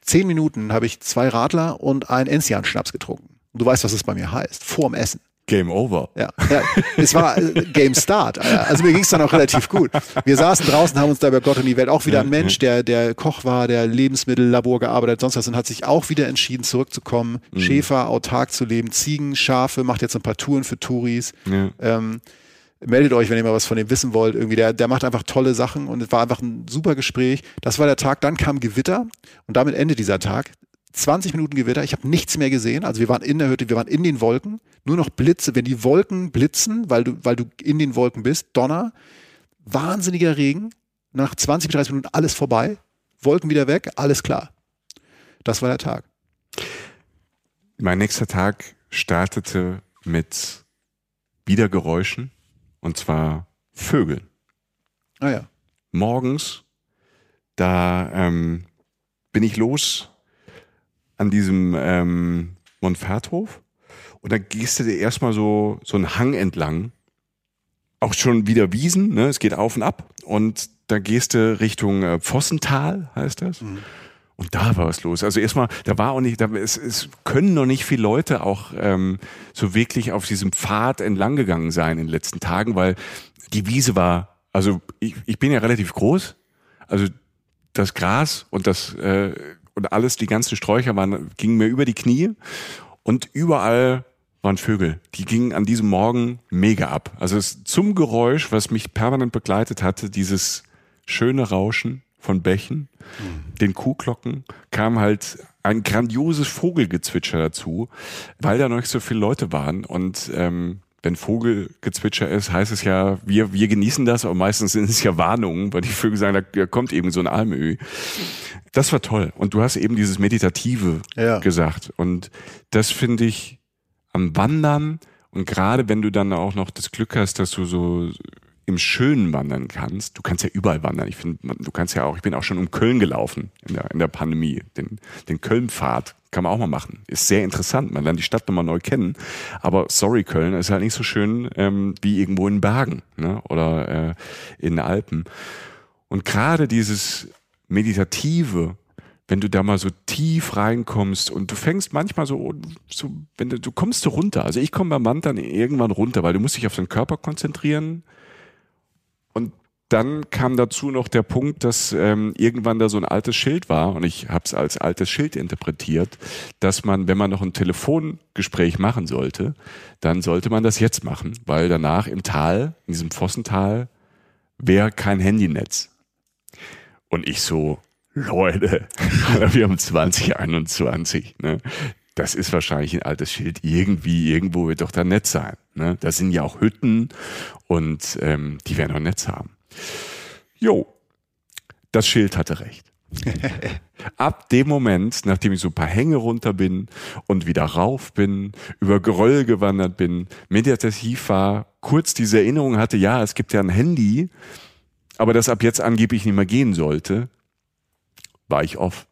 zehn Minuten habe ich zwei Radler und einen Enzian-Schnaps getrunken. Und du weißt, was das bei mir heißt. Vorm Essen. Game over. Ja, ja es war äh, Game Start. Also mir ging es dann auch relativ gut. Wir saßen draußen, haben uns da über Gott und die Welt auch wieder ein Mensch, der der Koch war, der Lebensmittellabor gearbeitet, sonst was und hat sich auch wieder entschieden zurückzukommen, Schäfer autark zu leben, Ziegen, Schafe, macht jetzt ein paar Touren für Touris. Ja. Ähm, meldet euch, wenn ihr mal was von dem wissen wollt. Irgendwie der, der macht einfach tolle Sachen und es war einfach ein super Gespräch. Das war der Tag, dann kam Gewitter und damit endet dieser Tag. 20 Minuten Gewitter, ich habe nichts mehr gesehen. Also wir waren in der Hütte, wir waren in den Wolken, nur noch Blitze. Wenn die Wolken blitzen, weil du, weil du in den Wolken bist, Donner, wahnsinniger Regen. Nach 20, 30 Minuten alles vorbei, Wolken wieder weg, alles klar. Das war der Tag. Mein nächster Tag startete mit wieder Geräuschen und zwar Vögeln. Ah ja. Morgens, da ähm, bin ich los an diesem ähm, Montferthof und da gehst du dir erstmal so, so einen Hang entlang. Auch schon wieder Wiesen, ne? es geht auf und ab und da gehst du Richtung äh, Vossental, heißt das. Und da war was los. Also erstmal, da war auch nicht, da, es, es können noch nicht viele Leute auch ähm, so wirklich auf diesem Pfad entlang gegangen sein in den letzten Tagen, weil die Wiese war, also ich, ich bin ja relativ groß, also das Gras und das äh, und alles, die ganzen Sträucher waren, gingen mir über die Knie und überall waren Vögel. Die gingen an diesem Morgen mega ab. Also es, zum Geräusch, was mich permanent begleitet hatte, dieses schöne Rauschen von Bächen, den Kuhglocken, kam halt ein grandioses Vogelgezwitscher dazu, weil da noch nicht so viele Leute waren. Und ähm, wenn Vogelgezwitscher ist, heißt es ja, wir, wir genießen das, aber meistens sind es ja Warnungen, weil die Vögel sagen, da kommt eben so ein Almöhi. Das war toll. Und du hast eben dieses Meditative Ja. gesagt. Und das finde ich am Wandern und gerade wenn du dann auch noch das Glück hast, dass du so im Schönen wandern kannst, du kannst ja überall wandern. Ich finde, du kannst ja auch, ich bin auch schon um Köln gelaufen in der, in der Pandemie. Den, den Köln-Pfad kann man auch mal machen. Ist sehr interessant. Man lernt die Stadt nochmal neu kennen. Aber sorry, Köln ist halt nicht so schön ähm, wie irgendwo in Bergen ne? oder äh, in den Alpen. Und gerade dieses Meditative, wenn du da mal so tief reinkommst und du fängst manchmal so, so wenn du, du kommst so runter. Also ich komme beim Wandern irgendwann runter, weil du musst dich auf deinen Körper konzentrieren. Dann kam dazu noch der Punkt, dass ähm, irgendwann da so ein altes Schild war und ich habe es als altes Schild interpretiert, dass man, wenn man noch ein Telefongespräch machen sollte, dann sollte man das jetzt machen, weil danach im Tal, in diesem Pfossental, wäre kein Handynetz. Und ich so, Leute, wir haben 2021, ne? Das ist wahrscheinlich ein altes Schild. Irgendwie, irgendwo wird doch da Netz sein. Ne? Da sind ja auch Hütten und ähm, die werden auch Netz haben. Jo, das Schild hatte recht. Ab dem Moment, nachdem ich so ein paar Hänge runter bin und wieder rauf bin, über Geröll gewandert bin, meditativ war, kurz diese Erinnerung hatte, ja, es gibt ja ein Handy, aber das ab jetzt angeblich nicht mehr gehen sollte, war ich off.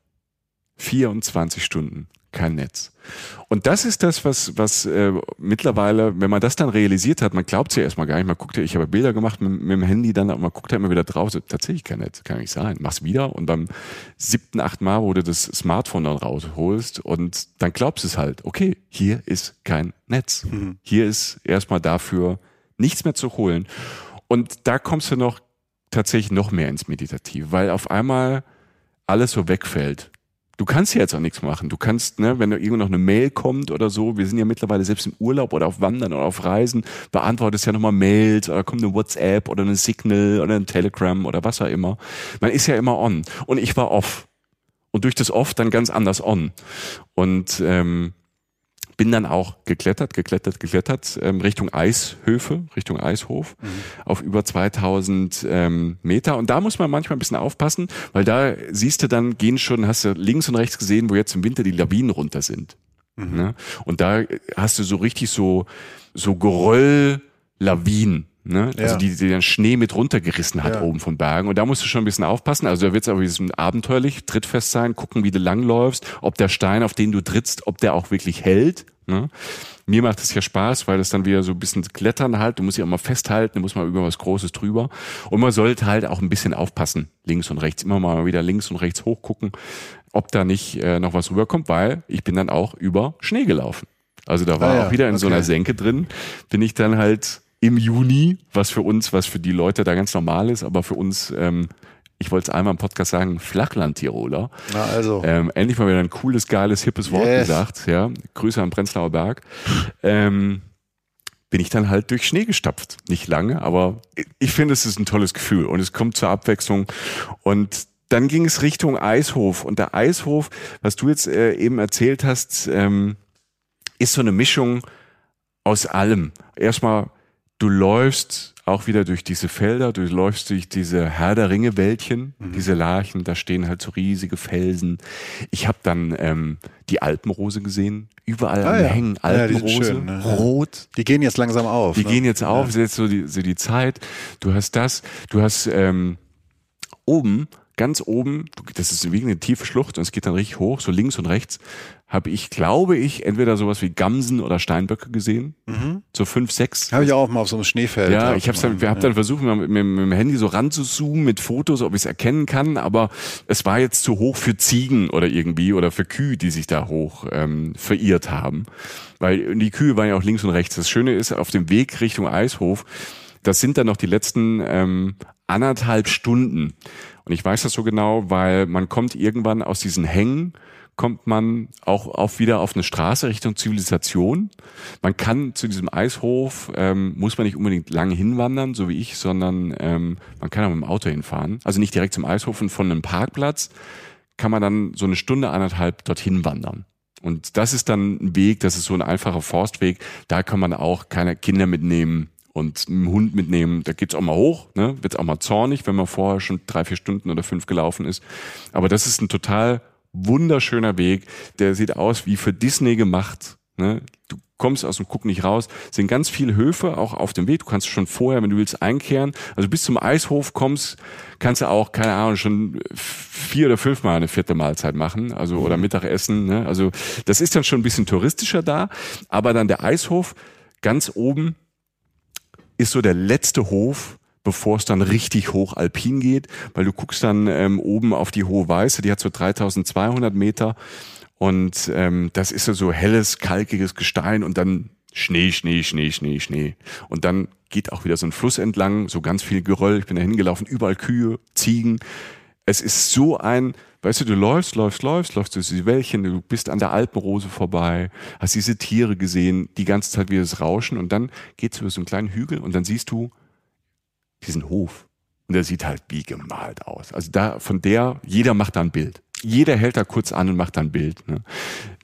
24 Stunden kein Netz. Und das ist das, was, was äh, mittlerweile, wenn man das dann realisiert hat, man glaubt es ja erstmal gar nicht, man guckt ja, ich habe Bilder gemacht mit, mit dem Handy dann, aber man guckt ja immer wieder drauf, so, tatsächlich kein Netz, kann nicht sein. Mach's wieder und beim siebten, achten Mal, wo du das Smartphone dann rausholst und dann glaubst du es halt, okay, hier ist kein Netz. Mhm. Hier ist erstmal dafür nichts mehr zu holen. Und da kommst du noch tatsächlich noch mehr ins Meditative, weil auf einmal alles so wegfällt. Du kannst ja jetzt auch nichts machen. Du kannst, ne, wenn da irgendwo noch eine Mail kommt oder so, wir sind ja mittlerweile selbst im Urlaub oder auf Wandern oder auf Reisen, beantwortest ja nochmal Mails oder kommt eine WhatsApp oder eine Signal oder ein Telegram oder was auch immer. Man ist ja immer on. Und ich war off. Und durch das off dann ganz anders on. Und ähm, bin dann auch geklettert, geklettert, geklettert ähm, Richtung Eishöfe, Richtung Eishof mhm. auf über 2000 ähm, Meter. Und da muss man manchmal ein bisschen aufpassen, weil da siehst du dann, gehen schon, hast du links und rechts gesehen, wo jetzt im Winter die Lawinen runter sind. Mhm. Ne? Und da hast du so richtig so, so Geröll-Lawinen. Ne? Also ja. Also die, die den Schnee mit runtergerissen hat ja. oben von Bergen. Und da musst du schon ein bisschen aufpassen. Also da wird es aber ein bisschen abenteuerlich, trittfest sein, gucken, wie du langläufst, ob der Stein, auf den du trittst, ob der auch wirklich hält. Ne? Mir macht es ja Spaß, weil das dann wieder so ein bisschen klettern halt. Du musst ja immer festhalten, du musst mal über was Großes drüber. Und man sollte halt auch ein bisschen aufpassen, links und rechts. Immer mal wieder links und rechts hochgucken, ob da nicht äh, noch was rüberkommt, weil ich bin dann auch über Schnee gelaufen. Also da war ah, ja. auch wieder in okay. so einer Senke drin, bin ich dann halt im Juni, was für uns, was für die Leute da ganz normal ist, aber für uns, ähm, ich wollte es einmal im Podcast sagen, Flachland-Tiroler. Na also. Ähm, endlich mal wieder ein cooles, geiles, hippes Wort yes. gesagt. Ja, Grüße am Prenzlauer Berg. Ähm, bin ich dann halt durch Schnee gestapft. Nicht lange, aber ich finde, es ist ein tolles Gefühl und es kommt zur Abwechslung und dann ging es Richtung Eishof und der Eishof, was du jetzt äh, eben erzählt hast, ähm, ist so eine Mischung aus allem. Erstmal du läufst auch wieder durch diese Felder, du läufst durch diese Herr der Ringe Wäldchen, mhm. diese Larchen, da stehen halt so riesige Felsen. Ich habe dann ähm, die Alpenrose gesehen, überall ah, ja. hängen Alpenrose, ja, schön, ne? rot. Die gehen jetzt langsam auf. Die ne? gehen jetzt auf, ja. ist jetzt so die, so die Zeit. Du hast das, du hast ähm, oben ganz oben, das ist wie eine tiefe Schlucht und es geht dann richtig hoch, so links und rechts, habe ich, glaube ich, entweder sowas wie Gamsen oder Steinböcke gesehen. Mhm. So fünf, sechs. Habe ich auch mal auf so einem Schneefeld. Ja, ich habe dann, wir haben dann versucht, mit, mit, mit, dem Handy so ranzuzoomen mit Fotos, ob ich es erkennen kann, aber es war jetzt zu hoch für Ziegen oder irgendwie oder für Kühe, die sich da hoch ähm, verirrt haben. Weil die Kühe waren ja auch links und rechts. Das Schöne ist, auf dem Weg Richtung Eishof, das sind dann noch die letzten ähm, anderthalb Stunden. Und ich weiß das so genau, weil man kommt irgendwann aus diesen Hängen, kommt man auch auf wieder auf eine Straße Richtung Zivilisation. Man kann zu diesem Eishof, ähm, muss man nicht unbedingt lange hinwandern, so wie ich, sondern ähm, man kann auch mit dem Auto hinfahren. Also nicht direkt zum Eishof und von einem Parkplatz kann man dann so eine Stunde, anderthalb dorthin wandern. Und das ist dann ein Weg, das ist so ein einfacher Forstweg. Da kann man auch keine Kinder mitnehmen und einen Hund mitnehmen, da geht's auch mal hoch, ne? wird's auch mal zornig, wenn man vorher schon drei, vier Stunden oder fünf gelaufen ist. Aber das ist ein total wunderschöner Weg. Der sieht aus wie für Disney gemacht. Ne? Du kommst aus dem Guck nicht raus. Es sind ganz viele Höfe auch auf dem Weg. Du kannst schon vorher, wenn du willst, einkehren. Also bis zum Eishof kommst, kannst du auch, keine Ahnung, schon vier oder fünfmal eine vierte Mahlzeit machen. Also oder Mittagessen. Ne? Also das ist dann schon ein bisschen touristischer da. Aber dann der Eishof ganz oben ist so der letzte Hof, bevor es dann richtig hoch alpin geht, weil du guckst dann ähm, oben auf die hohe Weiße, die hat so 3200 Meter und ähm, das ist so helles, kalkiges Gestein und dann Schnee, Schnee, Schnee, Schnee, Schnee. Und dann geht auch wieder so ein Fluss entlang, so ganz viel Geröll. Ich bin da hingelaufen, überall Kühe, Ziegen. Es ist so ein, weißt du, du läufst, läufst, läufst, läufst durch die Wäldchen, du bist an der Alpenrose vorbei, hast diese Tiere gesehen, die ganze Zeit wie das Rauschen und dann geht's über so einen kleinen Hügel und dann siehst du diesen Hof. Und der sieht halt wie gemalt aus. Also da, von der, jeder macht da ein Bild. Jeder hält da kurz an und macht da ein Bild. Ne?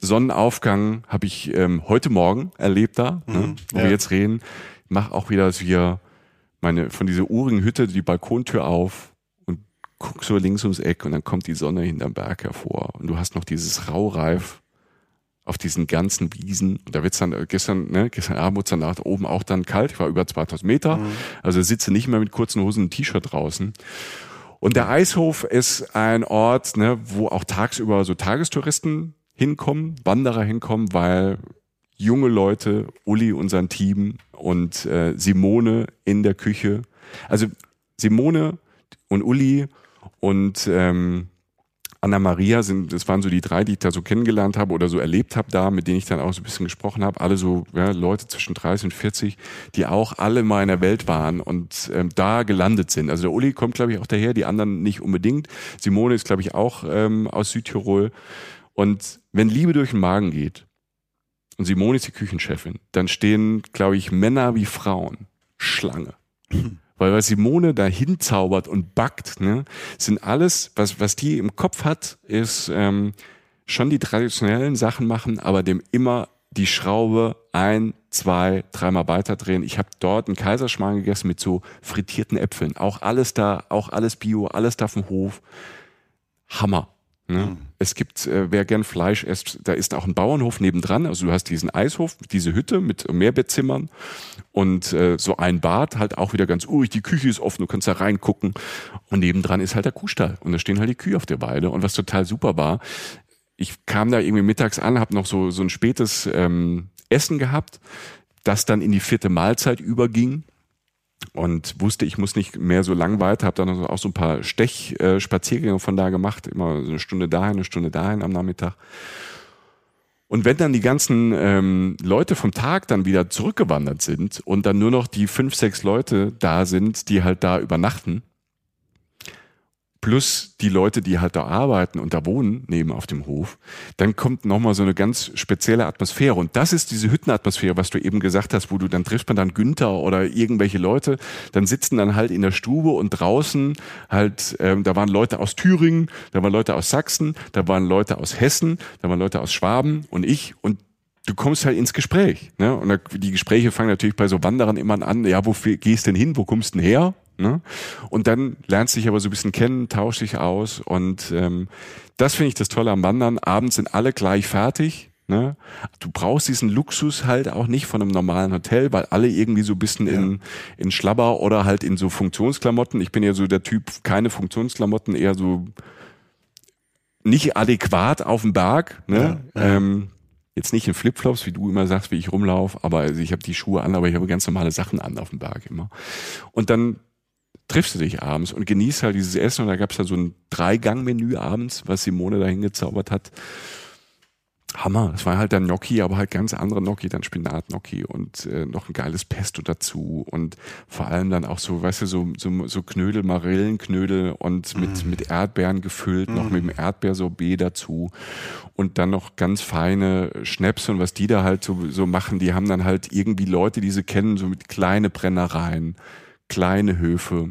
Sonnenaufgang habe ich ähm, heute Morgen erlebt da, ne? mhm, ne, wo ja. wir jetzt reden. Mach auch wieder, dass wir meine, von dieser urigen Hütte die Balkontür auf guck so links ums Eck und dann kommt die Sonne hinterm Berg hervor und du hast noch dieses Raureif auf diesen ganzen Wiesen. Und da wird's dann äh, gestern, ne, gestern Abend wurde dann nach oben auch dann kalt. Ich war über 2000 Meter. Mhm. Also sitze nicht mehr mit kurzen Hosen und T-Shirt draußen. Und der Eishof ist ein Ort, ne, wo auch tagsüber so Tagestouristen hinkommen, Wanderer hinkommen, weil junge Leute, Uli und sein Team und äh, Simone in der Küche. Also Simone und Uli und ähm, Anna Maria sind, das waren so die drei, die ich da so kennengelernt habe oder so erlebt habe da, mit denen ich dann auch so ein bisschen gesprochen habe. Alle so ja, Leute zwischen 30 und 40, die auch alle mal in der Welt waren und ähm, da gelandet sind. Also der Uli kommt, glaube ich, auch daher, die anderen nicht unbedingt. Simone ist, glaube ich, auch ähm, aus Südtirol. Und wenn Liebe durch den Magen geht und Simone ist die Küchenchefin, dann stehen, glaube ich, Männer wie Frauen Schlange. Weil was Simone da hinzaubert und backt, ne, sind alles, was, was die im Kopf hat, ist ähm, schon die traditionellen Sachen machen, aber dem immer die Schraube ein, zwei, dreimal weiterdrehen. Ich habe dort einen Kaiserschmarrn gegessen mit so frittierten Äpfeln. Auch alles da, auch alles Bio, alles da vom Hof. Hammer. Ne? Mhm. Es gibt, äh, wer gern Fleisch isst, da ist auch ein Bauernhof nebendran. Also du hast diesen Eishof, diese Hütte mit Mehrbettzimmern und äh, so ein Bad, halt auch wieder ganz urig. Die Küche ist offen, du kannst da reingucken. Und nebendran ist halt der Kuhstall. Und da stehen halt die Kühe auf der Weide. Und was total super war, ich kam da irgendwie mittags an, habe noch so, so ein spätes ähm, Essen gehabt, das dann in die vierte Mahlzeit überging und wusste, ich muss nicht mehr so lang weiter, habe dann also auch so ein paar Stechspaziergänge äh, von da gemacht, immer so eine Stunde dahin, eine Stunde dahin am Nachmittag. Und wenn dann die ganzen ähm, Leute vom Tag dann wieder zurückgewandert sind und dann nur noch die fünf, sechs Leute da sind, die halt da übernachten, plus die Leute, die halt da arbeiten und da wohnen, neben auf dem Hof, dann kommt nochmal so eine ganz spezielle Atmosphäre. Und das ist diese Hüttenatmosphäre, was du eben gesagt hast, wo du dann triffst man dann Günther oder irgendwelche Leute, dann sitzen dann halt in der Stube und draußen halt, ähm, da waren Leute aus Thüringen, da waren Leute aus Sachsen, da waren Leute aus Hessen, da waren Leute aus Schwaben und ich und du kommst halt ins Gespräch. Ne? Und die Gespräche fangen natürlich bei so Wanderern immer an, ja, wo gehst denn hin, wo kommst denn her? Ne? Und dann lernst du dich aber so ein bisschen kennen, tausch dich aus und ähm, das finde ich das Tolle am Wandern. Abends sind alle gleich fertig. Ne? Du brauchst diesen Luxus halt auch nicht von einem normalen Hotel, weil alle irgendwie so ein bisschen ja. in, in Schlabber oder halt in so Funktionsklamotten. Ich bin ja so der Typ, keine Funktionsklamotten, eher so nicht adäquat auf dem Berg. Ne? Ja, ja. Ähm, jetzt nicht in Flipflops, wie du immer sagst, wie ich rumlaufe, aber also ich habe die Schuhe an, aber ich habe ganz normale Sachen an auf dem Berg immer. Und dann triffst du dich abends und genießt halt dieses Essen. Und da gab es da so ein Dreigang-Menü abends, was Simone da hingezaubert hat. Hammer. Das war halt dann Gnocchi, aber halt ganz andere Gnocchi, dann Spinat-Gnocchi und äh, noch ein geiles Pesto dazu und vor allem dann auch so, weißt du, so, so, so Knödel, Marillenknödel und mit, mm. mit Erdbeeren gefüllt, mm. noch mit dem Erdbeersorbet dazu und dann noch ganz feine Schnäpse und was die da halt so, so machen, die haben dann halt irgendwie Leute, die sie kennen, so mit kleine Brennereien, kleine Höfe.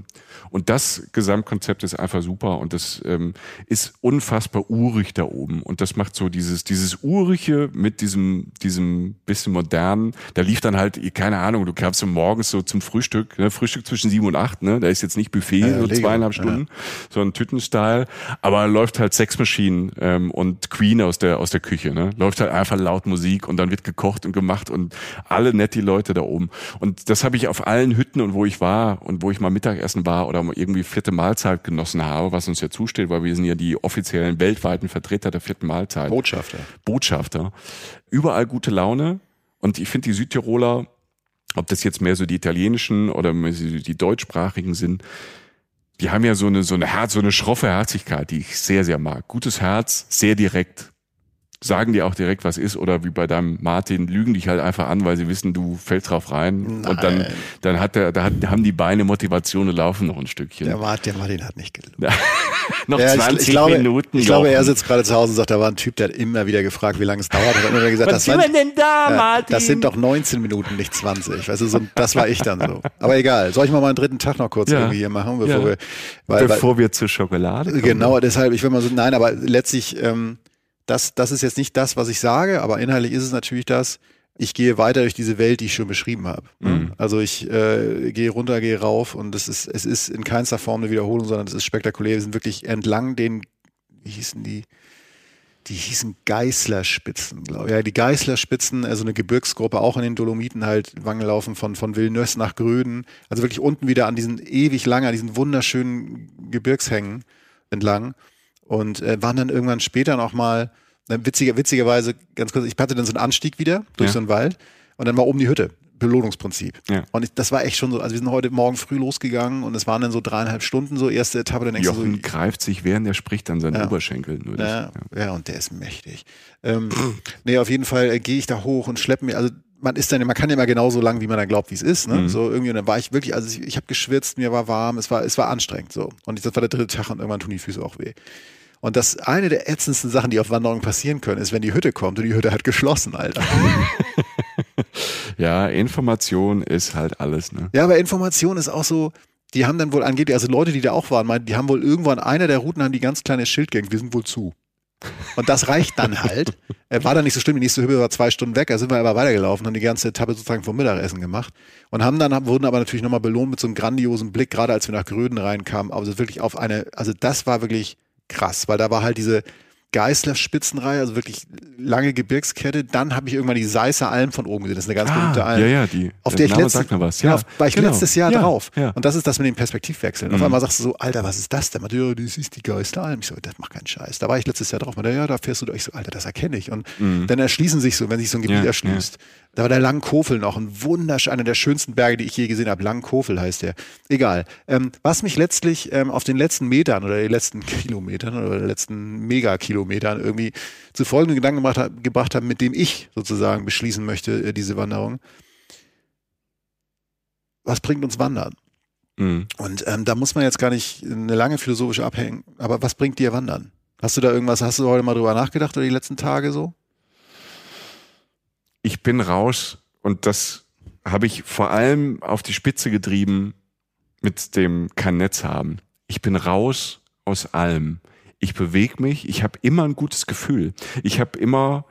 Und das Gesamtkonzept ist einfach super und das ähm, ist unfassbar urig da oben. Und das macht so dieses, dieses Urige mit diesem, diesem bisschen modernen. Da lief dann halt, keine Ahnung, du kamst so morgens so zum Frühstück, ne? Frühstück zwischen sieben und acht, ne? Da ist jetzt nicht Buffet, ja, so Lego. zweieinhalb Stunden, ja. sondern Tütenstyle. Aber läuft halt Sexmaschinen ähm, und Queen aus der, aus der Küche, ne? Läuft halt einfach laut Musik und dann wird gekocht und gemacht und alle nett die Leute da oben. Und das habe ich auf allen Hütten und wo ich war und wo ich mal Mittagessen war oder irgendwie vierte Mahlzeit genossen habe, was uns ja zusteht, weil wir sind ja die offiziellen weltweiten Vertreter der vierten Mahlzeit. Botschafter. Botschafter. Überall gute Laune. Und ich finde die Südtiroler, ob das jetzt mehr so die italienischen oder die deutschsprachigen sind, die haben ja so eine, so eine Herz, so eine schroffe Herzlichkeit, die ich sehr, sehr mag. Gutes Herz, sehr direkt, sagen dir auch direkt, was ist, oder wie bei deinem Martin, lügen dich halt einfach an, weil sie wissen, du fällst drauf rein. Nein. Und dann, dann hat der, da hat, haben die Beine Motivation und laufen noch ein Stückchen. Der Martin, der Martin hat nicht gelogen. noch ja, 20 ich, ich glaube, Minuten. Ich glaube, er sitzt gerade zu Hause und sagt, da war ein Typ, der hat immer wieder gefragt, wie lange es dauert. Er hat immer gesagt, was das, sind denn da, ja, Martin? das sind doch 19 Minuten, nicht 20. Weißt du, so, das war ich dann so. Aber egal. Soll ich mal meinen dritten Tag noch kurz ja. irgendwie hier machen, bevor ja. wir, weil, bevor weil, wir zur Schokolade kommen? Genau, deshalb, ich will mal so, nein, aber letztlich, ähm, das, das ist jetzt nicht das, was ich sage, aber inhaltlich ist es natürlich das. ich gehe weiter durch diese Welt, die ich schon beschrieben habe. Mhm. Also ich äh, gehe runter, gehe rauf und es ist, es ist in keinster Form eine Wiederholung, sondern es ist spektakulär. Wir sind wirklich entlang den, wie hießen die? Die hießen Geißlerspitzen, glaube ich. Ja, die Geißlerspitzen, also eine Gebirgsgruppe, auch in den Dolomiten halt Wangelaufen von, von Villeneuve nach Gröden. Also wirklich unten wieder an diesen ewig langen, an diesen wunderschönen Gebirgshängen entlang. Und äh, waren dann irgendwann später noch mal witziger, witzigerweise, ganz kurz, ich hatte dann so einen Anstieg wieder durch ja. so einen Wald und dann war oben die Hütte. Belohnungsprinzip. Ja. Und ich, das war echt schon so, also wir sind heute Morgen früh losgegangen und es waren dann so dreieinhalb Stunden so, erste Etappe, dann Jochen so, greift sich, während er spricht, an seinen ja. Oberschenkel. Nur ja, ja. ja, und der ist mächtig. Ähm, nee, auf jeden Fall äh, gehe ich da hoch und schleppe mir, also man ist dann, man kann ja immer genauso lang, wie man dann glaubt, wie es ist. Ne? Mhm. So irgendwie, und dann war ich wirklich, also ich, ich habe geschwitzt, mir war warm, es war, es war anstrengend so. Und das war der dritte Tag und irgendwann tun die Füße auch weh. Und das eine der ätzendsten Sachen, die auf Wanderungen passieren können, ist, wenn die Hütte kommt und die Hütte hat geschlossen, Alter. ja, Information ist halt alles, ne? Ja, aber Information ist auch so, die haben dann wohl angeblich, also Leute, die da auch waren, meinten, die haben wohl irgendwann einer der Routen haben die ganz kleine Schild gehängt, wir sind wohl zu. Und das reicht dann halt. War dann nicht so schlimm, die nächste Hütte war zwei Stunden weg, da sind wir aber weitergelaufen, haben die ganze Etappe sozusagen vom Mittagessen gemacht und haben dann, wurden aber natürlich nochmal belohnt mit so einem grandiosen Blick, gerade als wir nach Gröden reinkamen, also wirklich auf eine, also das war wirklich krass, weil da war halt diese Geißler Spitzenreihe, also wirklich lange Gebirgskette. Dann habe ich irgendwann die Seisser Alm von oben gesehen. Das ist eine ganz ah, berühmte Alm. Ja, ja, die. Auf der, der ich letztes, was. Ja, war ich genau. letztes Jahr ja, drauf. Ja. Und das ist das mit dem Perspektivwechseln. Mhm. Auf einmal sagst du so, Alter, was ist das denn? Ja, das ist die Geißler Alm. Ich so, das macht keinen Scheiß. Da war ich letztes Jahr drauf. Und ja, da fährst du durch. Ich so, Alter, das erkenne ich. Und mhm. dann erschließen sich so, wenn sich so ein Gebiet erschließt. Da war der Langkofel noch, ein wunderschön, einer der schönsten Berge, die ich je gesehen habe. Langkofel heißt der. Egal. Ähm, was mich letztlich ähm, auf den letzten Metern oder den letzten Kilometern oder den letzten Megakilometern irgendwie zu folgenden Gedanken gebracht, hat, gebracht haben, mit dem ich sozusagen beschließen möchte, äh, diese Wanderung. Was bringt uns Wandern? Mhm. Und ähm, da muss man jetzt gar nicht eine lange philosophische abhängen, aber was bringt dir Wandern? Hast du da irgendwas, hast du heute mal drüber nachgedacht oder die letzten Tage so? Ich bin raus und das habe ich vor allem auf die Spitze getrieben mit dem kein Netz haben. Ich bin raus aus allem. Ich bewege mich, ich habe immer ein gutes Gefühl. Ich habe immer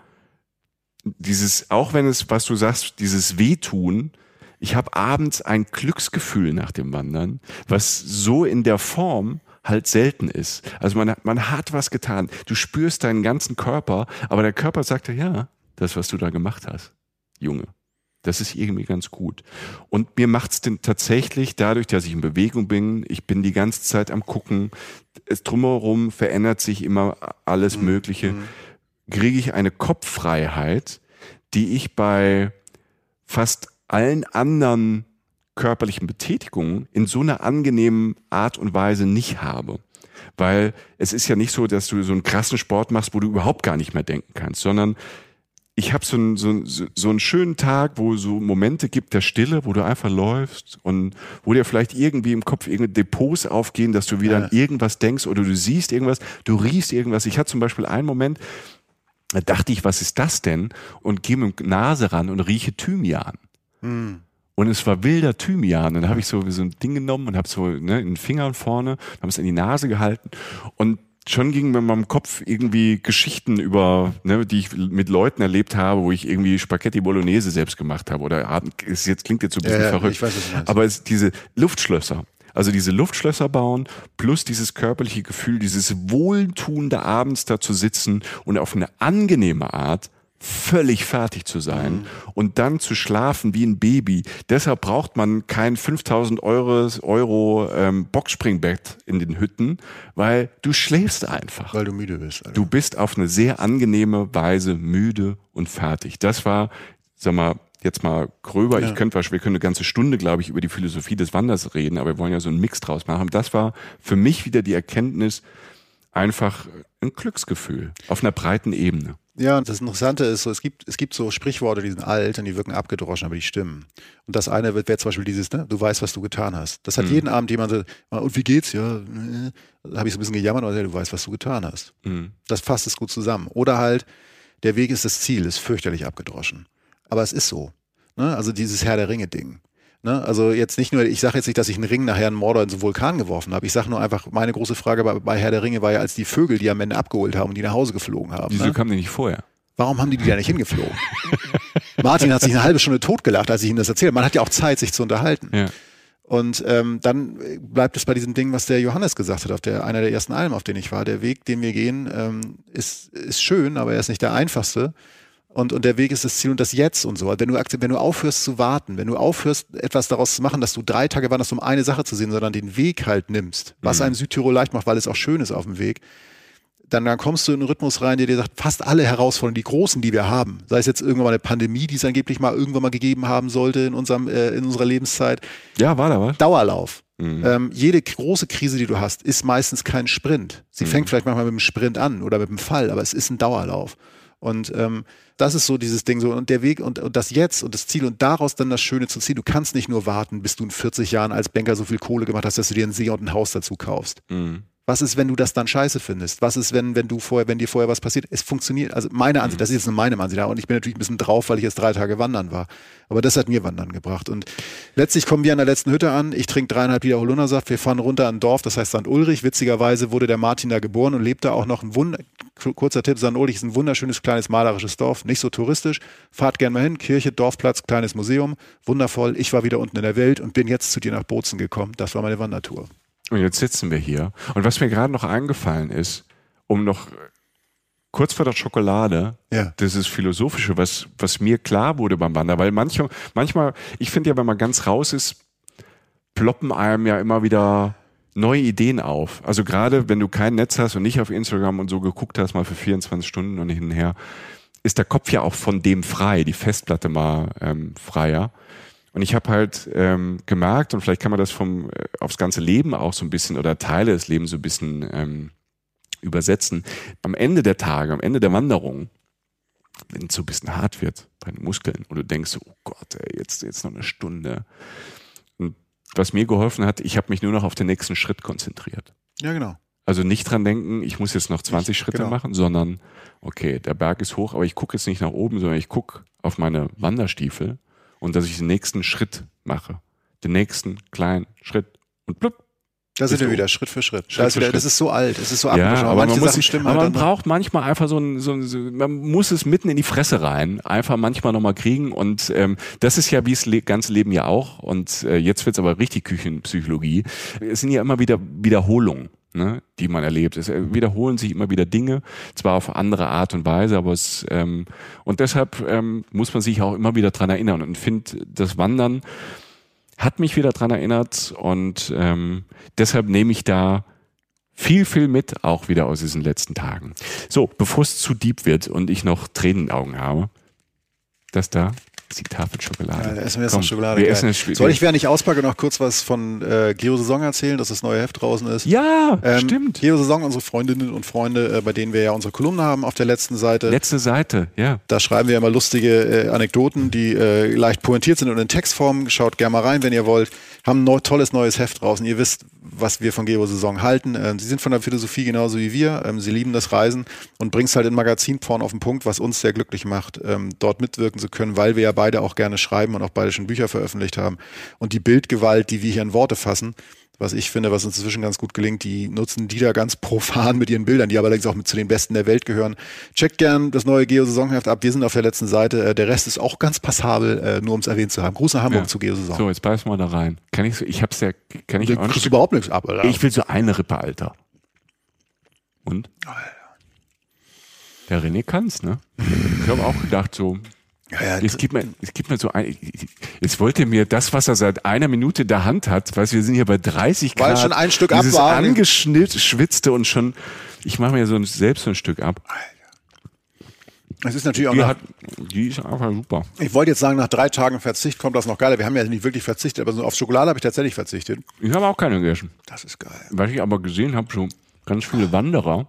dieses, auch wenn es, was du sagst, dieses Wehtun, ich habe abends ein Glücksgefühl nach dem Wandern, was so in der Form halt selten ist. Also man, man hat was getan. Du spürst deinen ganzen Körper, aber der Körper sagt ja, das, was du da gemacht hast, Junge. Das ist irgendwie ganz gut. Und mir macht's denn tatsächlich dadurch, dass ich in Bewegung bin, ich bin die ganze Zeit am gucken, es drumherum verändert sich immer alles mhm. Mögliche, mhm. kriege ich eine Kopffreiheit, die ich bei fast allen anderen körperlichen Betätigungen in so einer angenehmen Art und Weise nicht habe. Weil es ist ja nicht so, dass du so einen krassen Sport machst, wo du überhaupt gar nicht mehr denken kannst, sondern ich habe so, einen, so, so einen schönen Tag, wo so Momente gibt der Stille, wo du einfach läufst und wo dir vielleicht irgendwie im Kopf irgendeine Depots aufgehen, dass du wieder ja. an irgendwas denkst oder du siehst irgendwas, du riechst irgendwas. Ich hatte zum Beispiel einen Moment, da dachte ich, was ist das denn? Und gehe mit Nase ran und rieche Thymian. Hm. Und es war wilder Thymian. Dann habe ich so, so ein Ding genommen und habe so ne, in den Fingern vorne, habe es in die Nase gehalten und schon ging mir in meinem Kopf irgendwie Geschichten über, ne, die ich mit Leuten erlebt habe, wo ich irgendwie Spaghetti Bolognese selbst gemacht habe. Oder es jetzt klingt jetzt so ein bisschen ja, verrückt. Weiß, aber es, diese Luftschlösser. Also diese Luftschlösser bauen, plus dieses körperliche Gefühl, dieses Wohltuende abends da zu sitzen und auf eine angenehme Art völlig fertig zu sein mhm. und dann zu schlafen wie ein Baby. Deshalb braucht man kein 5000 Euro, Euro ähm, Boxspringbett in den Hütten, weil du schläfst einfach. Weil du müde bist. Alter. Du bist auf eine sehr angenehme Weise müde und fertig. Das war, sag mal, jetzt mal gröber. Ja. Ich könnte, wir können eine ganze Stunde, glaube ich, über die Philosophie des Wanders reden, aber wir wollen ja so einen Mix draus machen. Das war für mich wieder die Erkenntnis, einfach ein Glücksgefühl auf einer breiten Ebene. Ja, und das Interessante ist, so, es, gibt, es gibt so Sprichworte, die sind alt und die wirken abgedroschen, aber die stimmen. Und das eine wäre zum Beispiel dieses, ne, du weißt, was du getan hast. Das hat mhm. jeden Abend jemand so, und wie geht's? Ja, da habe ich so ein bisschen gejammert, aber ja, du weißt, was du getan hast. Mhm. Das fasst es gut zusammen. Oder halt, der Weg ist das Ziel, ist fürchterlich abgedroschen. Aber es ist so. Ne? Also dieses Herr der Ringe-Ding. Ne? Also jetzt nicht nur, ich sage jetzt nicht, dass ich einen Ring nachher einen Mordor in so einen Vulkan geworfen habe. Ich sage nur einfach, meine große Frage bei, bei, Herr der Ringe war ja, als die Vögel die am Ende abgeholt haben und die nach Hause geflogen haben. Wieso ne? kamen die nicht vorher? Warum haben die die da nicht hingeflogen? Martin hat sich eine halbe Stunde totgelacht, als ich ihm das erzähle. Man hat ja auch Zeit, sich zu unterhalten. Ja. Und ähm, dann bleibt es bei diesem Ding, was der Johannes gesagt hat, auf der einer der ersten Alben, auf denen ich war. Der Weg, den wir gehen, ähm, ist, ist schön, aber er ist nicht der einfachste. Und, und der Weg ist das Ziel und das Jetzt und so. Wenn du, wenn du aufhörst zu warten, wenn du aufhörst, etwas daraus zu machen, dass du drei Tage wanderst, um eine Sache zu sehen, sondern den Weg halt nimmst, was Mhm. einem Südtirol leicht macht, weil es auch schön ist auf dem Weg, dann, dann kommst du in einen Rhythmus rein, der dir sagt, fast alle Herausforderungen, die großen, die wir haben, sei es jetzt irgendwann mal eine Pandemie, die es angeblich mal irgendwann mal gegeben haben sollte in, unserem, äh, in unserer Lebenszeit, Ja, war da was? Dauerlauf. Mhm. Ähm, jede große Krise, die du hast, ist meistens kein Sprint. Sie Mhm. fängt vielleicht manchmal mit einem Sprint an oder mit einem Fall, aber es ist ein Dauerlauf. Und ähm, das ist so dieses Ding so und der Weg und, und das Jetzt und das Ziel und daraus dann das Schöne zu ziehen. Du kannst nicht nur warten, bis du in 40 Jahren als Banker so viel Kohle gemacht hast, dass du dir ein See und ein Haus dazu kaufst. Mhm. Was ist, wenn du das dann scheiße findest? Was ist, wenn, wenn du vorher, wenn dir vorher was passiert? Es funktioniert, also meine Ansicht, das ist jetzt nur meine Ansicht, und ich bin natürlich ein bisschen drauf, weil ich jetzt drei Tage wandern war. Aber das hat mir Wandern gebracht. Und letztlich kommen wir an der letzten Hütte an. Ich trinke dreieinhalb Liter Holundersaft. Wir fahren runter an ein Dorf, das heißt St. Ulrich. Witzigerweise wurde der Martin da geboren und lebt da auch noch ein Wunder, kurzer Tipp, St. Ulrich ist ein wunderschönes, kleines, malerisches Dorf. Nicht so touristisch. Fahrt gern mal hin. Kirche, Dorfplatz, kleines Museum. Wundervoll. Ich war wieder unten in der Welt und bin jetzt zu dir nach Bozen gekommen. Das war meine Wandertour. Und jetzt sitzen wir hier. Und was mir gerade noch eingefallen ist, um noch kurz vor der Schokolade, Ja. das ist Philosophische, was, was mir klar wurde beim Wandern, weil manchmal, manchmal, ich finde ja, wenn man ganz raus ist, ploppen einem ja immer wieder neue Ideen auf. Also gerade wenn du kein Netz hast und nicht auf Instagram und so geguckt hast, mal für 24 Stunden und hin und her, ist der Kopf ja auch von dem frei, die Festplatte mal ähm, freier. Und ich habe halt ähm, gemerkt, und vielleicht kann man das vom äh, aufs ganze Leben auch so ein bisschen oder Teile des Lebens so ein bisschen ähm, übersetzen. Am Ende der Tage, am Ende der Wanderung, wenn es so ein bisschen hart wird bei den Muskeln und du denkst, so, oh Gott, ey, jetzt, jetzt noch eine Stunde. Und was mir geholfen hat, ich habe mich nur noch auf den nächsten Schritt konzentriert. Ja, genau. Also nicht dran denken, ich muss jetzt noch 20 Schritte genau. machen, sondern okay, der Berg ist hoch, aber ich gucke jetzt nicht nach oben, sondern ich gucke auf meine Wanderstiefel und dass ich den nächsten Schritt mache. Den nächsten kleinen Schritt und blub. Da sind wir wieder Schritt für Schritt. Schritt da ist wieder, Schritt. das ist so alt, es ist so Ja, aber Manche man, muss sich, aber man braucht manchmal einfach so ein, so, ein- so, man muss es mitten in die Fresse rein, einfach manchmal nochmal kriegen und ähm, das ist ja wie das le ganze Leben ja auch und äh, jetzt wird's aber richtig Küchenpsychologie. Es sind ja immer wieder Wiederholungen. Ne, die man erlebt. Es äh, wiederholen sich immer wieder Dinge, zwar auf andere Art und Weise, aber es ähm, und deshalb ähm, muss man sich auch immer wieder dran erinnern und finde das Wandern hat mich wieder dran erinnert und ähm, deshalb nehme ich da viel, viel mit, auch wieder aus diesen letzten Tagen. So, bevor es zu deep wird und ich noch Tränen in den Augen habe, das da die Tafel Schokolade. Ja, essen wir jetzt Komm, noch Schokolade. Wir essen Sch- Soll ich, während ich auspacke, noch kurz was von äh, Geo Saison erzählen, dass das neue Heft draußen ist? Ja, Ähm, stimmt. Geo Saison, unsere Freundinnen und Freunde, äh, bei denen wir ja unsere Kolumne haben auf der letzten Seite. Letzte Seite, ja. Da schreiben wir immer lustige äh, Anekdoten, die äh, leicht pointiert sind und in Textform. Schaut gerne mal rein, wenn ihr wollt. Haben ein neu, tolles neues Heft draußen. Ihr wisst, was wir von Geo Saison halten. Ähm, sie sind von der Philosophie genauso wie wir. Ähm, sie lieben das Reisen und bringst halt in Magazinform auf den Punkt, was uns sehr glücklich macht, ähm, dort mitwirken zu können, weil wir ja beide auch gerne schreiben und auch beide schon Bücher veröffentlicht haben. Und die Bildgewalt, die wir hier in Worte fassen, was ich finde, was uns inzwischen ganz gut gelingt, die nutzen die da ganz profan mit ihren Bildern, die aber allerdings auch mit zu den Besten der Welt gehören. Checkt gern das neue Geo-Saisonheft ab. Wir sind auf der letzten Seite. Äh, Der Rest ist auch ganz passabel, äh, nur um es erwähnt zu haben. Gruß nach Hamburg ja. zu Geo-Saison. So, jetzt beiß mal da rein. Kann ich so, ich hab's ja, kann ich Du auch überhaupt nichts ab, oder? Ich will so eine Rippe, Alter. Und? Der René kann's, ne? Ich habe auch gedacht, so, ja, ja, Jetzt gibt mir, jetzt gibt mir so ein, jetzt wollte mir das, was er seit einer Minute in der Hand hat, weißt du, wir sind hier bei 30 Weil Grad. schon ein Stück ab war. angeschnitzt, schwitzte und schon, ich mache mir so ein, selbst so ein Stück ab. es ist natürlich auch Die, nach, hat, die ist einfach super. ich wollte jetzt sagen, nach drei Tagen Verzicht kommt das noch geiler. Wir haben ja nicht wirklich verzichtet, aber so auf Schokolade habe ich tatsächlich verzichtet. Ich habe auch keine gegessen. Das ist geil. Weil ich aber gesehen habe, so ganz viele Wanderer,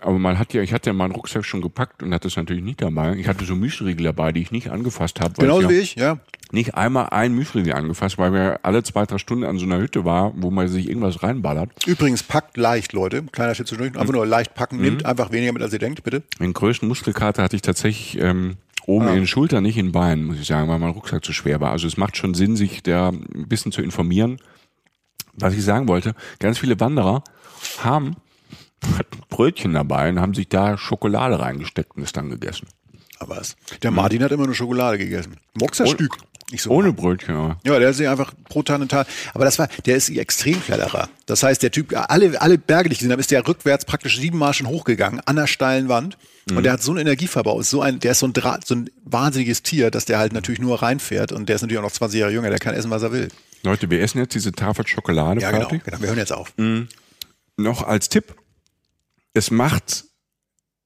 aber man hat ja, ich hatte ja meinen Rucksack schon gepackt und hatte es natürlich nicht dabei. Ich hatte so Müsriegel dabei, die ich nicht angefasst habe. ich wie ich, ja. nicht einmal ein Müsriegel angefasst, weil wir alle zwei, drei Stunden an so einer Hütte war, wo man sich irgendwas reinballert. Übrigens, packt leicht, Leute. Kleiner Tipp zwischendurch. Mhm. Einfach nur leicht packen. Nimmt einfach weniger mit, als ihr denkt, bitte. Den größten Muskelkater hatte ich tatsächlich ähm, oben in den Schultern, nicht in den Beinen, muss ich sagen, weil mein Rucksack zu schwer war. Also es macht schon Sinn, sich da ein bisschen zu informieren. Was ich sagen wollte, ganz viele Wanderer haben hatten Brötchen dabei und haben sich da Schokolade reingesteckt und es dann gegessen. Aber was? Der Martin hat immer nur Schokolade gegessen. Moxerstück. Ich so, Ohne Brötchen, aber. Ja, der ist ja einfach pro Tanental. Aber das war, der ist Extremkletterer. Das heißt, der Typ, alle, alle Berge, die ich gesehen habe, ist der rückwärts praktisch siebenmal schon hochgegangen, an der steilen Wand. Und der hat so einen Energieverbau, ist so ein, der ist so ein Draht, so ein wahnsinniges Tier, dass der halt natürlich nur reinfährt und der ist natürlich auch noch 20 Jahre jünger, der kann essen, was er will. Leute, wir essen jetzt diese Tafel Schokolade Ja, genau, fertig. genau. Wir hören jetzt auf. Noch als Tipp. Es macht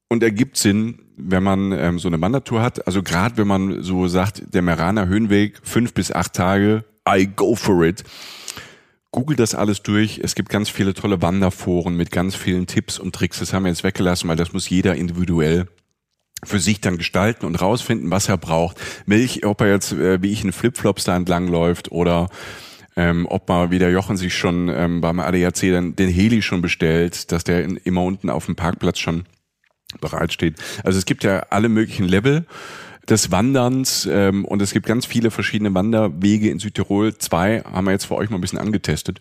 und ergibt Sinn, wenn man ähm, so eine Wandertour hat. Also gerade wenn man so sagt, der Meraner Höhenweg, fünf bis acht Tage, I go for it. Google das alles durch. Es gibt ganz viele tolle Wanderforen mit ganz vielen Tipps und Tricks. Das haben wir jetzt weggelassen, weil das muss jeder individuell für sich dann gestalten und rausfinden, was er braucht. Welch, ob er jetzt äh, wie ich in Flipflops da entlang läuft oder ähm, ob mal wie der Jochen sich schon ähm, beim ADAC dann den Heli schon bestellt, dass der in, immer unten auf dem Parkplatz schon bereitsteht. Also es gibt ja alle möglichen Level des Wanderns ähm, und es gibt ganz viele verschiedene Wanderwege in Südtirol. Zwei haben wir jetzt für euch mal ein bisschen angetestet.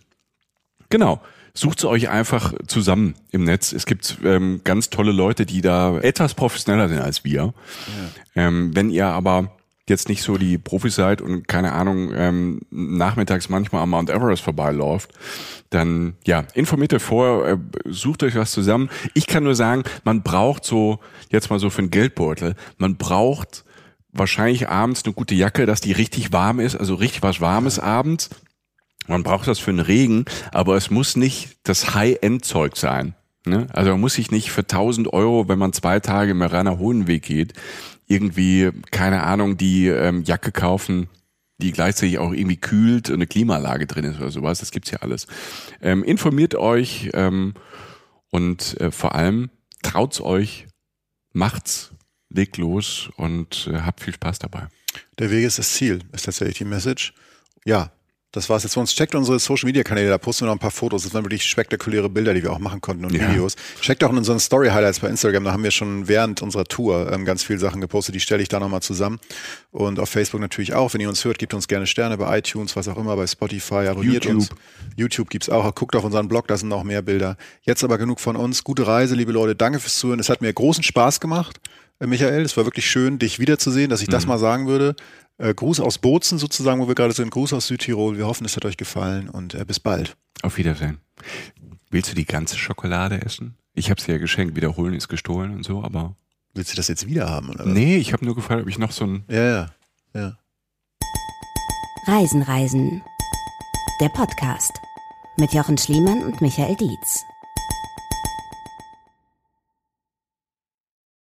Genau. Sucht sie euch einfach zusammen im Netz. Es gibt ähm, ganz tolle Leute, die da etwas professioneller sind als wir. Ähm, wenn ihr aber jetzt nicht so die Profis seid und keine Ahnung, ähm, nachmittags manchmal am Mount Everest vorbeiläuft, dann ja, informiert euch vor, äh, sucht euch was zusammen. Ich kann nur sagen, man braucht so, jetzt mal so für einen Geldbeutel, man braucht wahrscheinlich abends eine gute Jacke, dass die richtig warm ist, also richtig was Warmes abends. Man braucht das für den Regen, aber es muss nicht das High-End-Zeug sein. Ne? Also man muss sich nicht für 1000 Euro, wenn man zwei Tage im Meraner Hohenweg geht, irgendwie, keine Ahnung, die ähm, Jacke kaufen, die gleichzeitig auch irgendwie kühlt und eine Klimaanlage drin ist oder sowas. Das gibt's ja alles. Ähm, informiert euch ähm, und äh, vor allem traut's euch, macht's, legt los und äh, habt viel Spaß dabei. Der Weg ist das Ziel, ist tatsächlich die Message. Ja, das war's jetzt für uns. Checkt unsere Social Media Kanäle, da posten wir noch ein paar Fotos. Das waren wirklich spektakuläre Bilder, die wir auch machen konnten und Ja. Videos. Checkt auch in unseren Story Highlights bei Instagram, da haben wir schon während unserer Tour ähm, ganz viele Sachen gepostet, die stelle ich da nochmal zusammen. Und auf Facebook natürlich auch. Wenn ihr uns hört, gebt uns gerne Sterne bei iTunes, was auch immer, bei Spotify, abonniert YouTube. uns. YouTube gibt's auch. Guckt auf unseren Blog, da sind noch mehr Bilder. Jetzt aber genug von uns. Gute Reise, liebe Leute. Danke fürs Zuhören. Es hat mir großen Spaß gemacht, äh, Michael. Es war wirklich schön, dich wiederzusehen, dass ich das mal sagen würde. Äh, Gruß aus Bozen sozusagen, wo wir gerade sind. Gruß aus Südtirol. Wir hoffen, es hat euch gefallen und äh, bis bald. Auf Wiedersehen. Willst du die ganze Schokolade essen? Ich habe sie ja geschenkt. Wiederholen ist gestohlen und so, aber Willst du das jetzt wieder haben? Oder? nee, ich habe nur gefragt, ob ich noch so ein Ja, ja. ja. Reisen, Reisen. Der Podcast mit Jochen Schliemann und Michael Dietz.